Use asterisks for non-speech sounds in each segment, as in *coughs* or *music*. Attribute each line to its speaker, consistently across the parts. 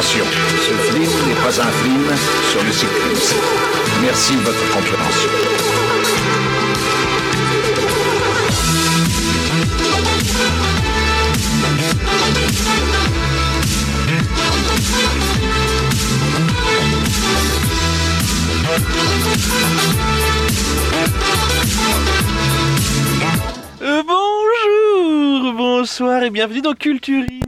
Speaker 1: Attention, ce film n'est pas un film sur le cyclisme. Merci de votre compréhension.
Speaker 2: Euh, bonjour, bonsoir et bienvenue dans Culturis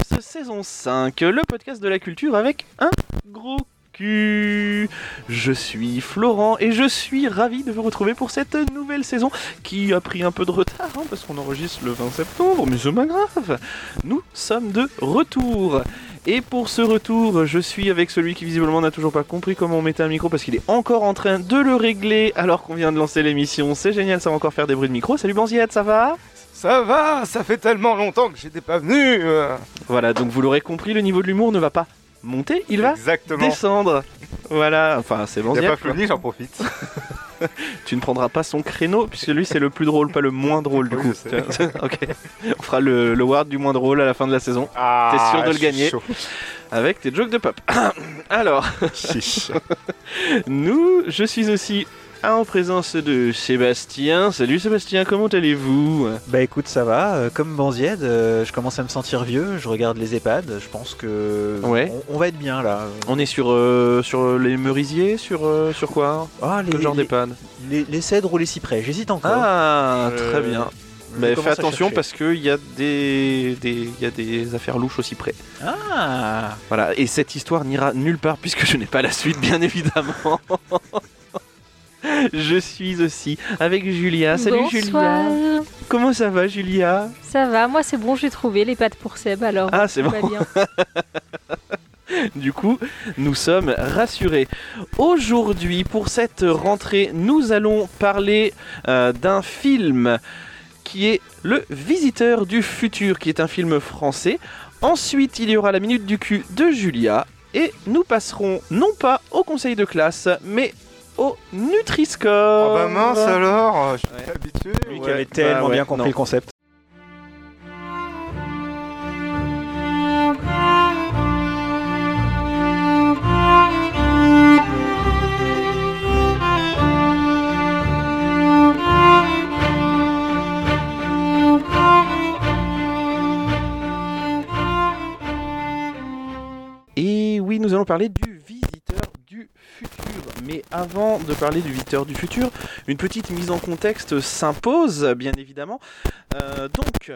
Speaker 2: saison 5, le podcast de la culture avec un gros cul. Je suis Florent et je suis ravi de vous retrouver pour cette nouvelle saison qui a pris un peu de retard hein, parce qu'on enregistre le 20 septembre, mais c'est pas grave. Nous sommes de retour. Et pour ce retour, je suis avec celui qui visiblement n'a toujours pas compris comment on mettait un micro parce qu'il est encore en train de le régler alors qu'on vient de lancer l'émission. C'est génial, ça va encore faire des bruits de micro. Salut Banziette, ça va?
Speaker 3: Ça va, ça fait tellement longtemps que j'étais pas venu. Euh.
Speaker 2: Voilà, donc vous l'aurez compris, le niveau de l'humour ne va pas monter, il va descendre. Voilà, enfin c'est bon.
Speaker 3: Il a pas fini, j'en profite. *laughs*
Speaker 2: tu ne prendras pas son créneau, puisque lui c'est le plus drôle, pas le moins drôle du coup. *laughs* ok. On fera le, le ward du moins drôle à la fin de la saison.
Speaker 3: Ah,
Speaker 2: T'es sûr de le gagner avec tes jokes de pop. *coughs* Alors, *laughs* nous, je suis aussi en présence de Sébastien. Salut Sébastien, comment allez-vous?
Speaker 4: Bah écoute, ça va. Euh, comme Banzied, euh, je commence à me sentir vieux. Je regarde les EHPAD. Je pense que
Speaker 2: ouais.
Speaker 4: on, va être bien là.
Speaker 2: On est sur, euh, sur les merisiers Sur, sur quoi?
Speaker 4: Ah,
Speaker 2: les, genre d'EHPAD?
Speaker 4: les, les, cèdres ou les cyprès J'hésite encore.
Speaker 2: Ah, très bien. Mais fais attention parce qu'il y, a des, des, y a des affaires louches au cyprès.
Speaker 4: Ah
Speaker 2: Voilà, et cette histoire n'ira nulle part puisque je n'ai pas la suite, bien *laughs* évidemment. *laughs* Je suis aussi avec Julia. Salut
Speaker 5: Bonsoir.
Speaker 2: Julia. Comment ça va Julia?
Speaker 5: Ça va, moi c'est bon, j'ai trouvé les pattes pour Seb alors.
Speaker 2: Ah c'est bon. *laughs* du coup, nous sommes rassurés. Aujourd'hui, pour cette rentrée, nous allons parler euh, d'un film qui est Le Visiteur du Futur, qui est un film français. Ensuite, il y aura la minute du cul de Julia. Et nous passerons non pas au conseil de classe, mais au Nutri-Score.
Speaker 3: Oh bah mince alors, je suis habitué.
Speaker 4: Lui qui avait tellement bah bien compris le concept.
Speaker 2: Et oui, nous allons parler du mais avant de parler du visiteur du futur, une petite mise en contexte s'impose, bien évidemment. Euh, donc,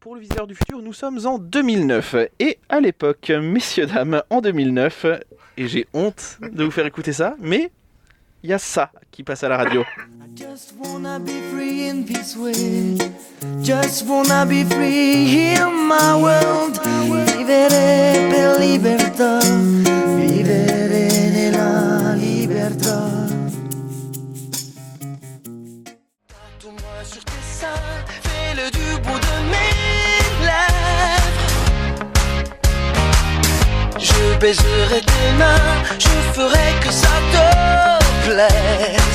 Speaker 2: pour le visiteur du futur, nous sommes en 2009. Et à l'époque, messieurs, dames, en 2009, et j'ai honte de vous faire écouter ça, mais il y a ça qui passe à la radio. Just wanna be free my world. Nella libertà. Tatoue-moi sur tes seins. Fais-le du bout de mes lèvres. Je baiserai tes mains. Je ferai que ça te plaise.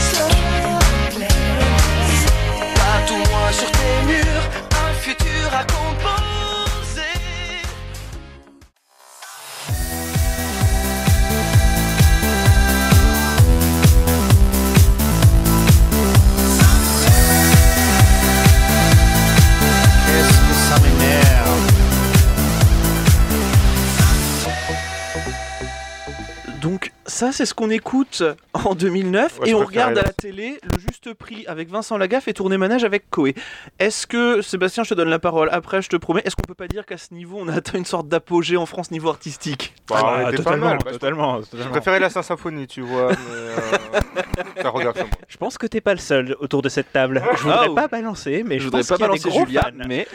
Speaker 3: Ça
Speaker 2: c'est ce qu'on écoute en 2009 et on regarde à la télé le juste prix avec Vincent Lagaffe et Tourné Manège avec Coé. Est-ce que Sébastien je te donne la parole après je te promets est-ce qu'on peut pas dire qu'à ce niveau on a atteint une sorte d'apogée en France niveau artistique?
Speaker 3: Bah,
Speaker 4: ah, totalement,
Speaker 3: pas mal.
Speaker 4: totalement,
Speaker 3: Je préférais la Saint-Symphonie tu vois. Mais, euh... regarde.
Speaker 4: Je pense que t'es pas le seul autour de cette table. Je voudrais
Speaker 2: Oh.
Speaker 4: pas balancer mais
Speaker 2: Je
Speaker 4: je,
Speaker 2: voudrais pas balancer
Speaker 4: gros
Speaker 2: Julia
Speaker 4: fans.
Speaker 2: mais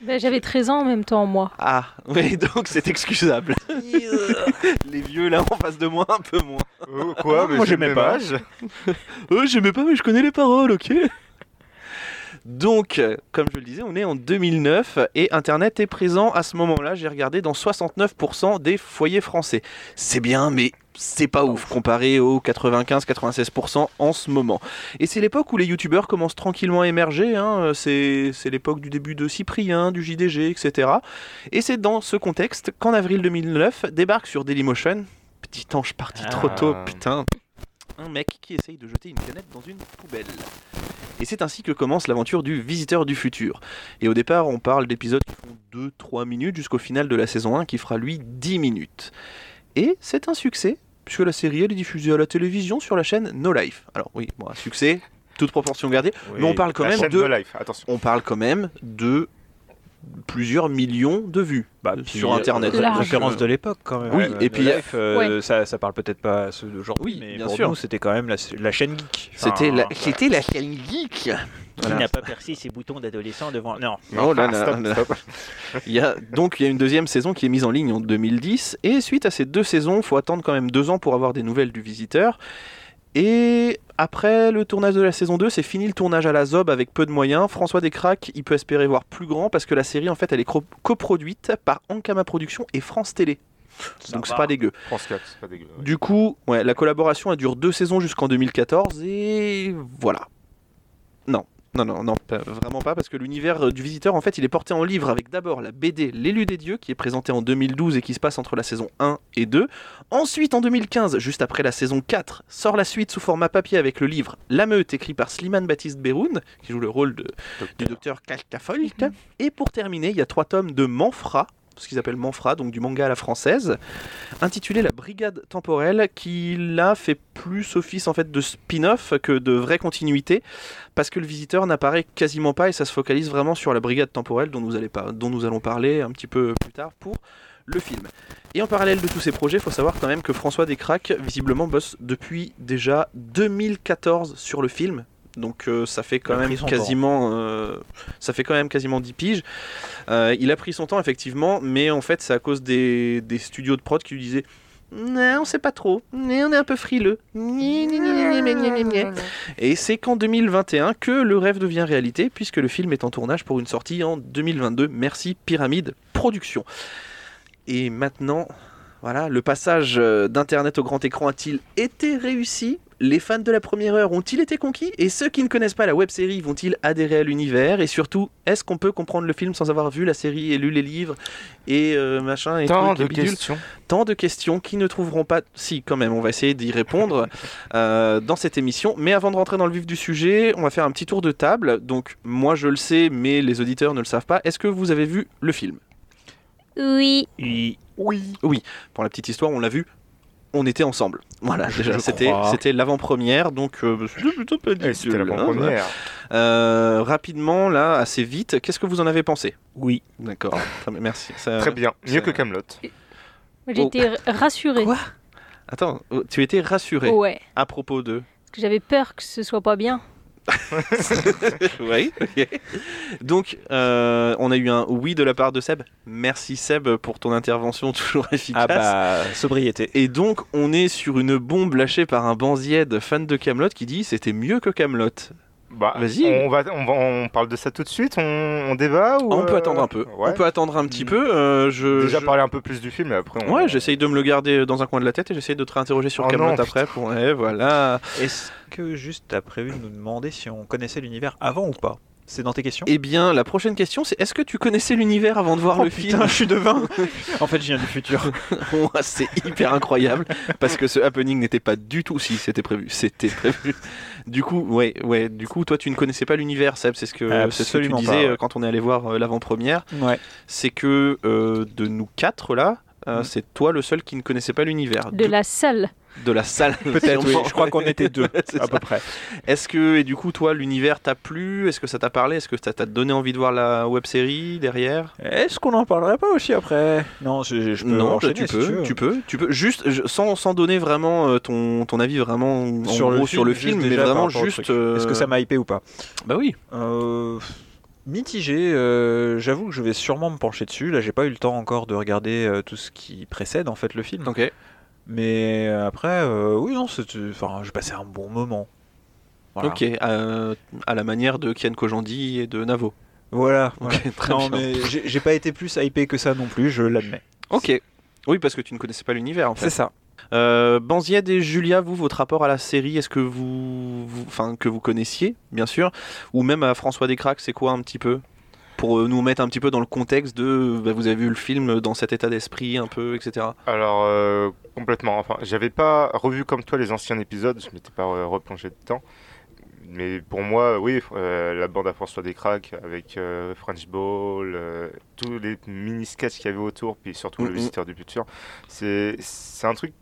Speaker 5: Ben, J'avais 13 ans en même temps, moi.
Speaker 2: ah *laughs* oui donc c'est excusable. *laughs* Les vieux là en face de moi un peu moins.
Speaker 3: Euh, quoi mais
Speaker 4: Moi,
Speaker 3: j'ai
Speaker 4: j'aimais pas.
Speaker 2: Euh, *laughs* j'aimais pas mais je connais les paroles ok. Donc, comme je le disais, on est en 2009 et Internet est présent à ce moment-là. J'ai regardé dans 69% des foyers français. C'est bien, mais c'est pas ouf comparé aux 95-96% en ce moment. Et c'est l'époque où les youtubeurs commencent tranquillement à émerger, hein. c'est l'époque du début de Cyprien, du JDG, etc. Et c'est dans ce contexte qu'en avril 2009 débarque sur Dailymotion, petit ange parti trop tôt,
Speaker 3: Ah.
Speaker 2: putain, un mec qui essaye de jeter une canette dans une poubelle. Et c'est ainsi que commence l'aventure du Visiteur du Futur. Et au départ, on parle d'épisodes qui font 2-3 minutes jusqu'au final de la saison 1 qui fera lui 10 minutes. Et c'est un succès, puisque la série elle est diffusée à la télévision sur la chaîne No Life. Alors oui, bon, un succès, toute proportion gardée, mais on parle quand même de...
Speaker 3: de Life, attention.
Speaker 2: On parle quand même de plusieurs millions de vues
Speaker 4: Bah,
Speaker 2: euh,
Speaker 4: puis,
Speaker 2: sur internet.
Speaker 5: de la
Speaker 4: référence
Speaker 2: euh,
Speaker 4: de l'époque quand même.
Speaker 2: Oui,
Speaker 4: Euh,
Speaker 2: et puis-
Speaker 4: No Life, euh,
Speaker 5: Ouais.
Speaker 4: ça, ça parle peut-être pas à ceux d'aujourd'hui,
Speaker 2: Oui,
Speaker 4: mais
Speaker 2: bien
Speaker 4: pour
Speaker 2: sûr.
Speaker 4: nous c'était quand même la, la chaîne geek. Enfin,
Speaker 2: C'était la, c'était la chaîne geek.
Speaker 4: Qui
Speaker 2: Voilà.
Speaker 4: n'a pas percé ses boutons d'adolescent devant. Non.
Speaker 2: Oh là
Speaker 3: Ah,
Speaker 2: là
Speaker 3: stop,
Speaker 2: là.
Speaker 3: stop.
Speaker 2: Il y a, donc il y a une deuxième saison qui est mise en ligne en 2010 et suite à ces deux saisons, faut attendre quand même deux ans pour avoir des nouvelles du visiteur. Et après le tournage de la saison 2, c'est fini le tournage à la Zob avec peu de moyens. François Descraques, il peut espérer voir plus grand parce que la série en fait elle est coproduite par Ankama Productions et France Télé. Donc c'est pas dégueu.
Speaker 3: France 4, c'est pas dégueu. ouais.
Speaker 2: Du coup, ouais, la collaboration elle dure deux saisons jusqu'en 2014 et voilà. Non, non, non, non, pas- vraiment pas parce que l'univers euh, du visiteur en fait il est porté en livre avec d'abord la BD L'élu des dieux qui est présentée en 2012 et qui se passe entre la saison 1 et 2. Ensuite en 2015, juste après la saison 4, sort la suite sous format papier avec le livre La Meute écrit par Slimane Baptiste Beroun qui joue le rôle de, du docteur Kalkafolk. Et pour terminer, il y a trois tomes de Manfra, ce qu'ils appellent Manfra, donc du manga à la française, intitulé La Brigade temporelle, qui là fait plus office en fait de spin-off que de vraie continuité, parce que le visiteur n'apparaît quasiment pas et ça se focalise vraiment sur la Brigade temporelle dont nous, allons parler un petit peu plus tard pour le film. Et en parallèle de tous ces projets, il faut savoir quand même que François Descraques visiblement bosse depuis déjà 2014 sur le film. Donc euh, ça fait quand même quasiment, euh, ça fait quand même quasiment 10 piges. Euh, il a pris son temps effectivement, mais en fait c'est à cause des, des studios de prod qui lui disaient non, on sait pas trop, mais on est un peu frileux. Et c'est qu'en 2021 que le rêve devient réalité, puisque le film est en tournage pour une sortie en 2022. Merci Pyramide Productions. Et maintenant, voilà, le passage euh, d'Internet au grand écran a-t-il été réussi? Les fans de la première heure ont-ils été conquis Et ceux qui ne connaissent pas la web-série vont-ils adhérer à l'univers Et surtout, est-ce qu'on peut comprendre le film sans avoir vu la série et lu les livres et euh, machin et
Speaker 3: Tant
Speaker 2: trucs
Speaker 3: de questions.
Speaker 2: tant de questions qui ne trouveront pas. Si, quand même, on va essayer d'y répondre *laughs* euh, dans cette émission. Mais avant de rentrer dans le vif du sujet, on va faire un petit tour de table. Donc, moi, je le sais, mais les auditeurs ne le savent pas. Est-ce que vous avez vu le film?
Speaker 5: Oui.
Speaker 4: Oui.
Speaker 3: Oui.
Speaker 2: Pour la petite histoire, on l'a vu. On était ensemble. Voilà,
Speaker 4: Je
Speaker 2: déjà, c'était c'était l'avant-première, donc euh, c'était plutôt pas
Speaker 3: Eh, C'était
Speaker 2: dégueu,
Speaker 3: la
Speaker 2: hein,
Speaker 3: première.
Speaker 2: Euh, rapidement, là, assez vite, qu'est-ce que vous en avez pensé?
Speaker 4: Oui.
Speaker 2: D'accord, très bien, merci. Ça-
Speaker 3: Très bien. Mieux
Speaker 2: ça-
Speaker 3: que Camelot.
Speaker 5: J'ai
Speaker 2: Oh.
Speaker 5: été rassurée.
Speaker 2: Quoi? Attends, oh, tu étais rassuré
Speaker 5: Ouais.
Speaker 2: à propos de?
Speaker 5: Parce que j'avais peur que ce soit pas bien. *laughs*
Speaker 2: oui. ok. Donc, euh, on a eu un oui de la part de Seb. Merci Seb pour ton intervention *laughs* toujours efficace.
Speaker 4: Ah bah, sobriété.
Speaker 2: Et donc, on est sur une bombe lâchée par un banzied fan de Camelot qui dit c'était mieux que Camelot.
Speaker 3: Bah,
Speaker 2: Vas-y.
Speaker 3: On, va, on, va, on parle de ça tout de suite On, on débat ou
Speaker 2: on peut
Speaker 3: euh,
Speaker 2: attendre un peu.
Speaker 3: ouais.
Speaker 2: On peut attendre un petit peu. euh, je,
Speaker 3: Déjà
Speaker 2: je-
Speaker 3: parler un peu plus du film et après on.
Speaker 2: Ouais, j'essaye de me le garder dans un coin de la tête et j'essaye de te réinterroger sur
Speaker 3: Oh
Speaker 2: Camelot
Speaker 3: non,
Speaker 2: après. Pour... Ouais, voilà.
Speaker 4: Est-ce que juste t'as prévu de nous demander si on connaissait l'univers avant ou pas? C'est dans tes questions?
Speaker 2: Eh bien, la prochaine question, c'est est-ce que tu connaissais l'univers avant de voir
Speaker 4: Oh
Speaker 2: le
Speaker 4: putain,
Speaker 2: film?
Speaker 4: je suis devin *laughs* En fait, je viens du futur. *laughs*
Speaker 2: C'est hyper incroyable parce que ce happening n'était pas du tout si c'était prévu, c'était prévu. Du coup, ouais, ouais, du coup, toi tu ne connaissais pas l'univers, Seb, c'est ce que c'est ce que tu disais
Speaker 4: pas, ouais.
Speaker 2: euh, quand on est allé voir euh, l'avant-première,
Speaker 4: Ouais.
Speaker 2: c'est que euh, de nous quatre là, euh,
Speaker 4: Mm.
Speaker 2: c'est toi le seul qui ne connaissait pas l'univers
Speaker 5: De la salle.
Speaker 2: De la salle. *laughs*
Speaker 4: Peut-être, oui. Je crois qu'on *laughs* était deux, à
Speaker 2: ça.
Speaker 4: peu près.
Speaker 2: Est-ce que et du coup toi l'univers t'a plu? Est-ce que ça t'a parlé? Est-ce que ça t'a donné envie de voir la web série derrière?
Speaker 4: Est-ce qu'on en parlerait pas aussi après? Non, je, je peux
Speaker 2: Non,
Speaker 4: enchaîner
Speaker 2: tu
Speaker 4: si
Speaker 2: peux,
Speaker 4: veux.
Speaker 2: tu peux, tu peux, juste je- sans, sans donner vraiment euh, ton, ton avis vraiment en
Speaker 4: Sur le
Speaker 2: gros sur le
Speaker 4: film,
Speaker 2: film, mais vraiment juste. euh,
Speaker 4: Est-ce que ça m'a hypé ou pas?
Speaker 2: Bah oui.
Speaker 4: Euh, mitigé. euh, J'avoue que je vais sûrement me pencher dessus. Là, j'ai pas eu le temps encore de regarder euh, tout ce qui précède en fait le film.
Speaker 2: Ok.
Speaker 4: Mais euh, après, euh, oui, non, enfin, j'ai passé un bon moment. Voilà.
Speaker 2: Ok. à la manière de Kian Kojandi et de Navo.
Speaker 4: Voilà.
Speaker 2: Très
Speaker 4: non,
Speaker 2: bien.
Speaker 4: mais j'ai pas été plus hypé que ça non plus, je l'admets.
Speaker 2: Ok. Oui, parce que tu ne connaissais pas l'univers en
Speaker 4: C'est
Speaker 2: fait.
Speaker 4: ça.
Speaker 2: Euh, Banzied et Julia, vous, votre rapport à la série, est-ce que vous, vous- enfin, que vous connaissiez, bien sûr, ou même à François Descraques, c'est quoi un petit peu? Pour euh, nous mettre un petit peu dans le contexte de, bah, vous avez vu le film dans cet état d'esprit un peu, etc.
Speaker 3: Alors, euh, complètement. Enfin, j'avais pas revu comme toi les anciens épisodes, je m'étais pas replongé dedans. Mais pour moi, oui, euh, la bande à François Descraques avec euh, French Ball, tous les mini-sketchs qu'il y avait autour, puis surtout le visiteur du futur, c'est un truc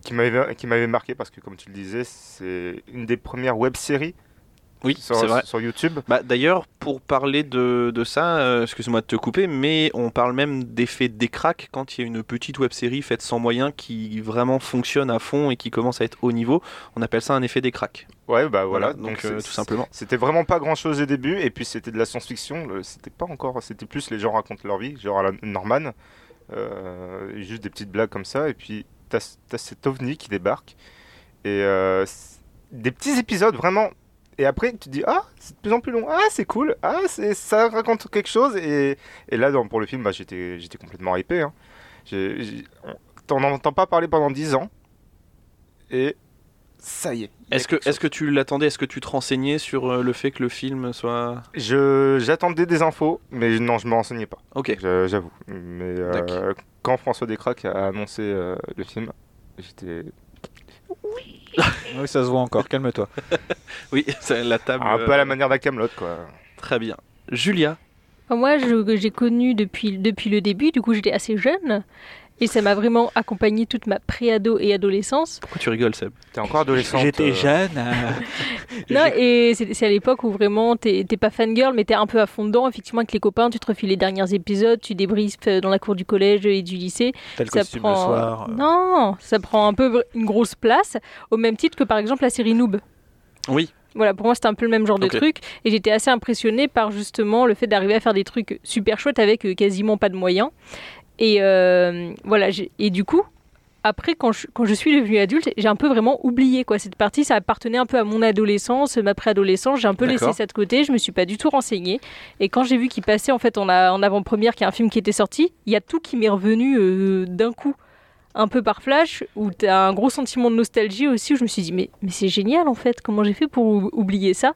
Speaker 3: qui m'avait marqué parce que, comme tu le disais, c'est une des premières web-séries
Speaker 2: Oui,
Speaker 3: sur,
Speaker 2: c'est vrai.
Speaker 3: sur YouTube.
Speaker 2: Bah, D'ailleurs, pour parler de, de ça, euh, excuse-moi de te couper, mais on parle même d'effet décraque quand il y a une petite web série faite sans moyens qui vraiment fonctionne à fond et qui commence à être haut niveau. On appelle ça un effet décraque.
Speaker 3: Ouais, bah voilà.
Speaker 2: donc, euh, tout simplement.
Speaker 3: C'était vraiment pas grand chose au début, et puis c'était de la science-fiction. C'était pas encore, c'était plus les gens racontent leur vie, genre à la Norman, euh, juste des petites blagues comme ça, et puis t'as as cet ovni qui débarque, et des petits épisodes vraiment. Et après, tu te dis, ah, c'est de plus en plus long, ah, c'est cool, ah, c'est- ça raconte quelque chose, et, et là, pour le film, bah, j'étais j'étais complètement hypé. Hein. T'en entends pas parler pendant 10 ans, et ça y est.
Speaker 2: Est-ce que, est que tu l'attendais? Est-ce que tu te renseignais sur euh, le fait que le film soit.
Speaker 3: Je j'attendais des infos, mais non, je me renseignais pas.
Speaker 2: Ok.
Speaker 3: J'avoue. Mais euh, quand François Descraques a annoncé euh, le film, j'étais *laughs*
Speaker 4: Oui, ça se voit encore, calme-toi. *laughs*
Speaker 2: Oui, c'est la table.
Speaker 3: un peu à
Speaker 2: euh,
Speaker 3: la manière d'un Camelot, quoi.
Speaker 2: Très bien. Julia,
Speaker 5: Moi, je- j'ai connu depuis, depuis le début, du coup, j'étais assez jeune. Et ça m'a vraiment accompagné toute ma préado et adolescence.
Speaker 2: pourquoi tu rigoles, Seb
Speaker 3: T'es encore adolescente.
Speaker 4: J'étais
Speaker 3: euh,
Speaker 4: jeune. euh, *laughs*
Speaker 5: Non, et c'est à l'époque où vraiment t'es pas fangirl, mais t'es un peu à fond dedans. Effectivement, avec les copains, tu te refiles les derniers épisodes, tu débriefes euh, dans la cour du collège et du lycée.
Speaker 4: Tel
Speaker 5: ça prend...
Speaker 4: le soir. euh.
Speaker 5: Non, ça prend un peu une grosse place, au même titre que par exemple la série Noob.
Speaker 2: Oui.
Speaker 5: Voilà, pour moi c'était un peu le même genre de truc, et j'étais assez impressionnée par justement le fait d'arriver à faire des trucs super chouettes avec quasiment pas de moyens. Et euh, voilà, et du coup, après quand je, quand je suis devenue adulte, j'ai un peu vraiment oublié quoi cette partie. Ça appartenait un peu à mon adolescence, ma préadolescence. J'ai un peu laissé ça de côté. Je me suis pas du tout renseignée. Et quand j'ai vu qu'il passait en fait en, a- en avant-première, qu'il y a un film qui était sorti, il y a tout qui m'est revenu euh, d'un coup. Un peu par flash, où tu as un gros sentiment de nostalgie aussi, où je me suis dit, mais, mais c'est génial en fait, comment j'ai fait pour ou- oublier ça?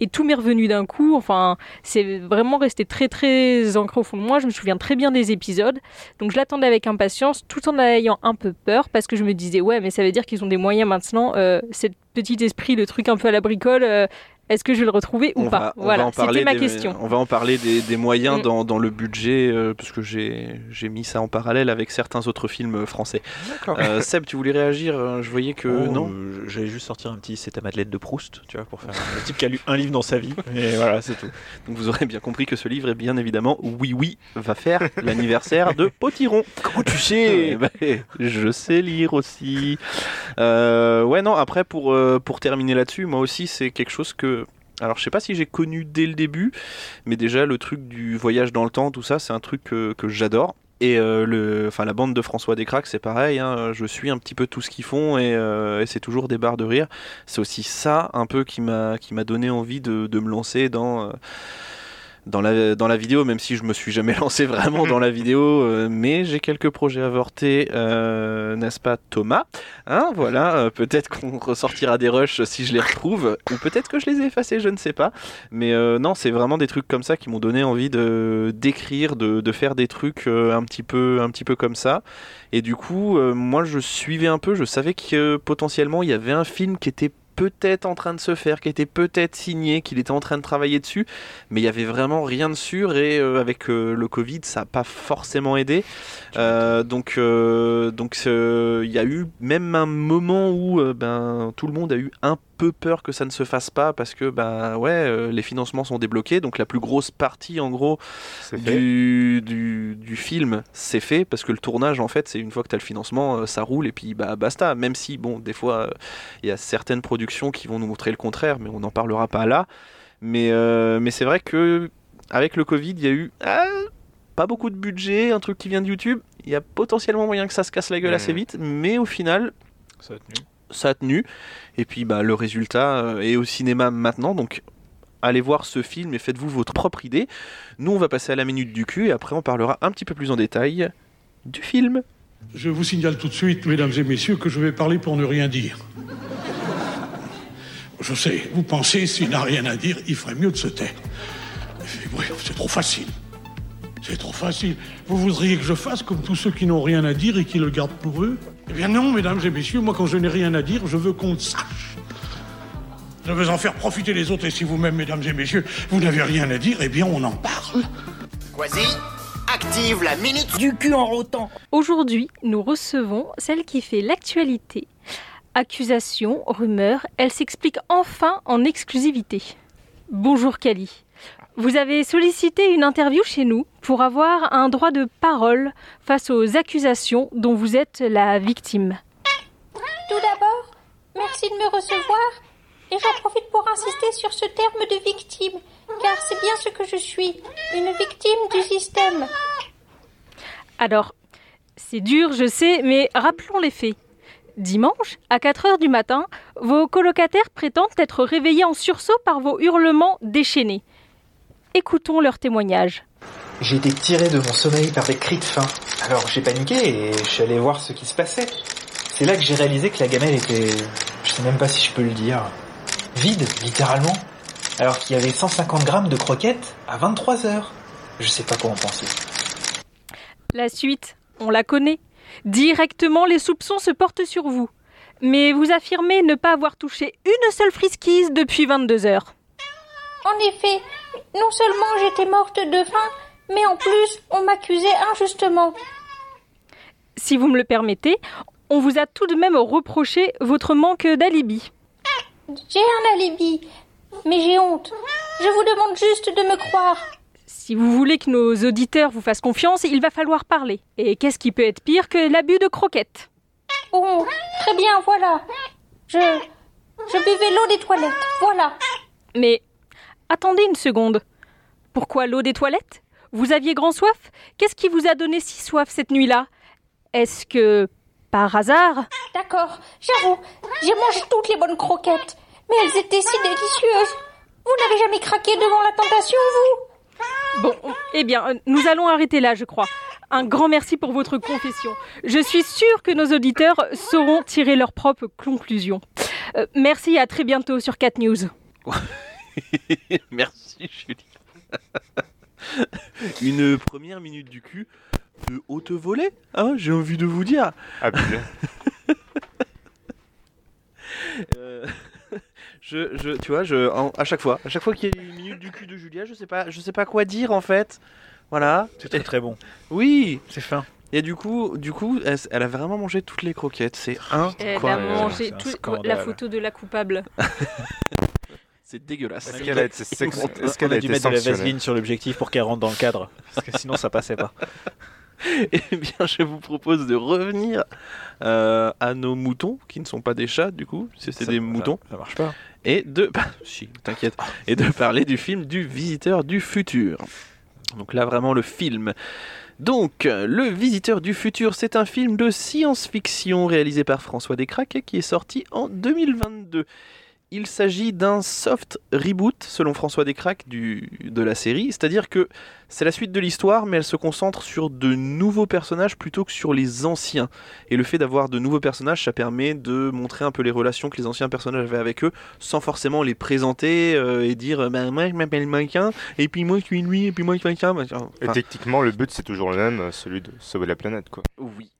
Speaker 5: Et tout m'est revenu d'un coup, enfin, c'est vraiment resté très très ancré au fond de moi. Je me souviens très bien des épisodes. Donc je l'attendais avec impatience, tout en ayant un peu peur, parce que je me disais, ouais, mais ça veut dire qu'ils ont des moyens maintenant. Euh, cet petit esprit, le truc un peu à la bricole, euh, est-ce que je vais le retrouver ou
Speaker 2: on
Speaker 5: pas
Speaker 2: va, on va
Speaker 5: Voilà,
Speaker 2: en parler
Speaker 5: c'était ma
Speaker 2: des-
Speaker 5: question.
Speaker 2: On va en parler des, des moyens
Speaker 5: Mm.
Speaker 2: dans, dans le budget, euh, parce que j'ai mis ça en parallèle avec certains autres films euh, français. Euh, Seb, tu voulais réagir euh, Je voyais que
Speaker 4: Oh,
Speaker 2: non.
Speaker 4: euh, J'allais juste sortir un petit C'est à Madeleine de Proust, tu vois, pour faire un le type qui a lu un livre dans sa vie. Et voilà, c'est tout.
Speaker 2: Donc vous aurez bien compris que ce livre est bien évidemment Oui Oui va faire l'anniversaire de Potiron.
Speaker 4: Comment tu *laughs*
Speaker 2: Eh ben, je sais lire aussi. Euh, ouais non après pour euh, pour terminer là-dessus, moi aussi c'est quelque chose que alors je sais pas si j'ai connu dès le début, mais déjà le truc du voyage dans le temps, tout ça, c'est un truc que, j'adore. Et euh, la bande de François Descraques, c'est pareil. hein, je suis un petit peu tout ce qu'ils font et, euh, et c'est toujours des barres de rire. C'est aussi ça un peu qui m'a donné envie de, de me lancer dans euh, dans la, dans la vidéo, même si je me suis jamais *laughs* lancé vraiment dans la vidéo, euh, mais j'ai quelques projets avortés, euh, n'est-ce pas Thomas Hein, Voilà, euh, peut-être qu'on ressortira des rushs si je les retrouve, ou peut-être que je les ai effacés, je ne sais pas. Mais non, c'est vraiment des trucs comme ça qui m'ont donné envie de d'écrire, de, de faire des trucs un petit peu un petit peu comme ça. Et du coup, moi je suivais un peu, je savais que potentiellement il y avait un film qui était peut-être en train de se faire, qui était peut-être signé, qu'il était en train de travailler dessus, mais il y avait vraiment rien de sûr et euh, avec euh, le Covid, ça n'a pas forcément aidé. Euh, donc, donc il y a eu même un moment où ben tout le monde a eu un peu peur que ça ne se fasse pas parce que ben ouais, euh, les financements sont débloqués, donc la plus grosse partie en gros du, du, du film, c'est fait parce que le tournage, en fait, c'est une fois que tu as le financement, euh, ça roule et puis bah basta. Même si, bon, des fois, euh, il y a certaines productions qui vont nous montrer le contraire, mais on n'en parlera pas là. Mais, euh, mais c'est vrai que avec le Covid, il y a eu ah, pas beaucoup de budget, un truc qui vient de YouTube. Il y a potentiellement moyen que ça se casse la gueule assez vite, mais au final,
Speaker 4: Ça a tenu.
Speaker 2: Ça a tenu. Et puis bah, le résultat euh, est au cinéma maintenant, donc allez voir ce film et faites-vous votre propre idée. Nous, on va passer à la minute du cul et après on parlera un petit peu plus en détail du film.
Speaker 6: Je vous signale tout de suite, mesdames et messieurs, que je vais parler pour ne rien dire. Je sais, vous pensez, s'il n'a rien à dire, il ferait mieux de se taire. C'est trop facile. C'est trop facile. Vous voudriez que je fasse comme tous ceux qui n'ont rien à dire et qui le gardent pour eux? Eh bien non, mesdames et messieurs, moi quand je n'ai rien à dire, je veux qu'on le sache. Je veux en faire profiter les autres et si vous-même, mesdames et messieurs, vous n'avez rien à dire, eh bien on en parle.
Speaker 7: Quasi, active la minute
Speaker 8: Du cul en rotant.
Speaker 5: Aujourd'hui, nous recevons celle qui fait l'actualité. Accusations, rumeurs, elle s'explique enfin en exclusivité. Bonjour Kali. Vous avez sollicité une interview chez nous pour avoir un droit de parole face aux accusations dont vous êtes la victime.
Speaker 9: Tout d'abord, merci de me recevoir et j'en profite pour insister sur ce terme de victime, car c'est bien ce que je suis, une victime du système.
Speaker 5: Alors, c'est dur, je sais, mais rappelons les faits. Dimanche, à 4 heures du matin, vos colocataires prétendent être réveillés en sursaut par vos hurlements déchaînés. Écoutons leur témoignage.
Speaker 10: J'ai été tiré de mon sommeil par des cris de faim. Alors j'ai paniqué et je suis allé voir ce qui se passait. C'est là que j'ai réalisé que la gamelle était, je sais même pas si je peux le dire, vide, littéralement. Alors qu'il y avait 150 grammes de croquettes à 23 heures. Je sais pas quoi en penser.
Speaker 5: La suite, on la connaît. Directement, les soupçons se portent sur vous. Mais vous affirmez ne pas avoir touché une seule frisquise depuis 22 heures.
Speaker 9: En effet, non seulement j'étais morte de faim, mais en plus on m'accusait injustement.
Speaker 5: Si vous me le permettez, on vous a tout de même reproché votre manque d'alibi.
Speaker 9: J'ai un alibi, mais j'ai honte. Je vous demande juste de me croire.
Speaker 5: Si vous voulez que nos auditeurs vous fassent confiance, il va falloir parler. Et qu'est-ce qui peut être pire que l'abus de croquettes?
Speaker 9: Oh, très bien, voilà. Je. Je buvais l'eau des toilettes, voilà.
Speaker 5: Mais attendez une seconde. Pourquoi l'eau des toilettes? Vous aviez grand soif? Qu'est-ce qui vous a donné si soif cette nuit-là? Est-ce que, par hasard?
Speaker 9: D'accord, j'avoue, j'ai mangé toutes les bonnes croquettes, mais elles étaient si délicieuses. Vous n'avez jamais craqué devant la tentation, vous?
Speaker 5: Bon, eh bien, euh, nous allons arrêter là, je crois. Un grand merci pour votre confession. Je suis sûre que nos auditeurs sauront tirer leurs propres conclusions. Euh, merci et à très bientôt sur 4 News. *laughs* *laughs*
Speaker 2: Merci Julie. Une première minute du cul de haute volée, hein, j'ai envie de vous dire.
Speaker 3: Abusé. *laughs*
Speaker 2: Euh, *laughs* je, je, tu vois, je, en- à chaque fois, à chaque fois qu'il y a une minute du cul de Julia, je sais pas, je sais pas quoi dire en fait. Voilà.
Speaker 4: C'est très très bon.
Speaker 2: Oui.
Speaker 4: C'est fin.
Speaker 2: Et du coup, du coup, elle, elle a vraiment mangé toutes les croquettes. C'est un.
Speaker 5: Elle
Speaker 2: quoi.
Speaker 5: a mangé tout- la photo de la coupable.
Speaker 2: C'est dégueulasse.
Speaker 3: Est-ce qu'elle a été, sex- est-ce
Speaker 4: On
Speaker 3: qu'elle
Speaker 4: a
Speaker 3: a
Speaker 4: dû
Speaker 3: été
Speaker 4: mettre de la
Speaker 3: sanctionnée
Speaker 4: vaseline sur l'objectif pour qu'elle rentre dans le cadre. Parce que sinon ça passait pas. *laughs*
Speaker 2: Eh bien, je vous propose de revenir euh, à nos moutons, qui ne sont pas des chats, du coup, si c'est
Speaker 4: Ça-
Speaker 2: des moutons,
Speaker 4: Ça, ça marche pas.
Speaker 2: et de, *laughs* bah, si, t'inquiète, et de parler du film du Visiteur du futur. Donc là, vraiment le film. Donc, Le Visiteur du futur, c'est un film de science-fiction réalisé par François Descraques qui est sorti en 2022. Il s'agit d'un soft reboot, selon François Descraques, du, de la série. C'est-à-dire que c'est la suite de l'histoire, mais elle se concentre sur de nouveaux personnages plutôt que sur les anciens. Et le fait d'avoir de nouveaux personnages, ça permet de montrer un peu les relations que les anciens personnages avaient avec eux, sans forcément les présenter euh, et dire bah, moi je m'appelle Maquin, et puis moi je suis lui, et puis moi je suis Maquin. Enfin,
Speaker 3: Et techniquement, le but c'est toujours le même, euh, celui de sauver la planète, quoi.
Speaker 2: oui.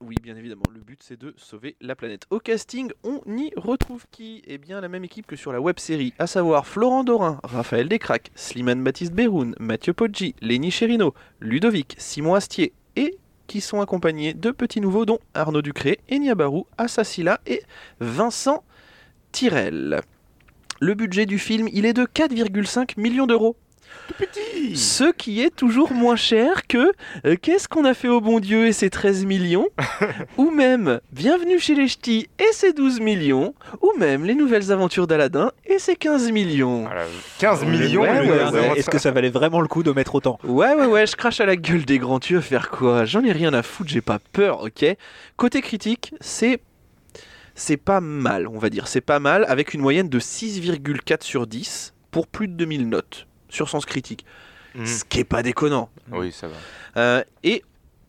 Speaker 2: Oui, bien évidemment. Le but, c'est de sauver la planète. Au casting, on y retrouve qui? Eh bien, la même équipe que sur la web série, à savoir Florent Dorin, Raphaël Descraques, Slimane Baptiste Beroun, Mathieu Poggi, Lenny Cherino, Ludovic, Simon Astier et qui sont accompagnés de petits nouveaux dont Arnaud Ducré, Enya Barou, Assassila et Vincent Tirel. Le budget du film, il est de 4,5 millions d'euros. Ce qui est toujours moins cher que euh, Qu'est-ce qu'on a fait au bon Dieu et ses 13 millions *laughs* Ou même Bienvenue chez les Ch'tis et ses 12 millions. Ou même Les Nouvelles Aventures d'Aladin et ses 15 millions.
Speaker 3: Voilà, 15 millions
Speaker 2: Ouais,
Speaker 3: le-
Speaker 2: ouais,
Speaker 3: le-
Speaker 2: ouais.
Speaker 4: Est-ce que ça valait vraiment le coup de mettre autant
Speaker 2: Ouais, ouais, ouais, je crache à la gueule des grands, tu veux faire quoi? J'en ai rien à foutre, j'ai pas peur, ok? Côté critique, c'est. C'est pas mal, on va dire. C'est pas mal, avec une moyenne de 6,4 sur 10 pour plus de 2000 notes sur Sens Critique.
Speaker 3: Mhm.
Speaker 2: Ce qui est pas déconnant.
Speaker 3: Oui, ça va.
Speaker 2: Euh, et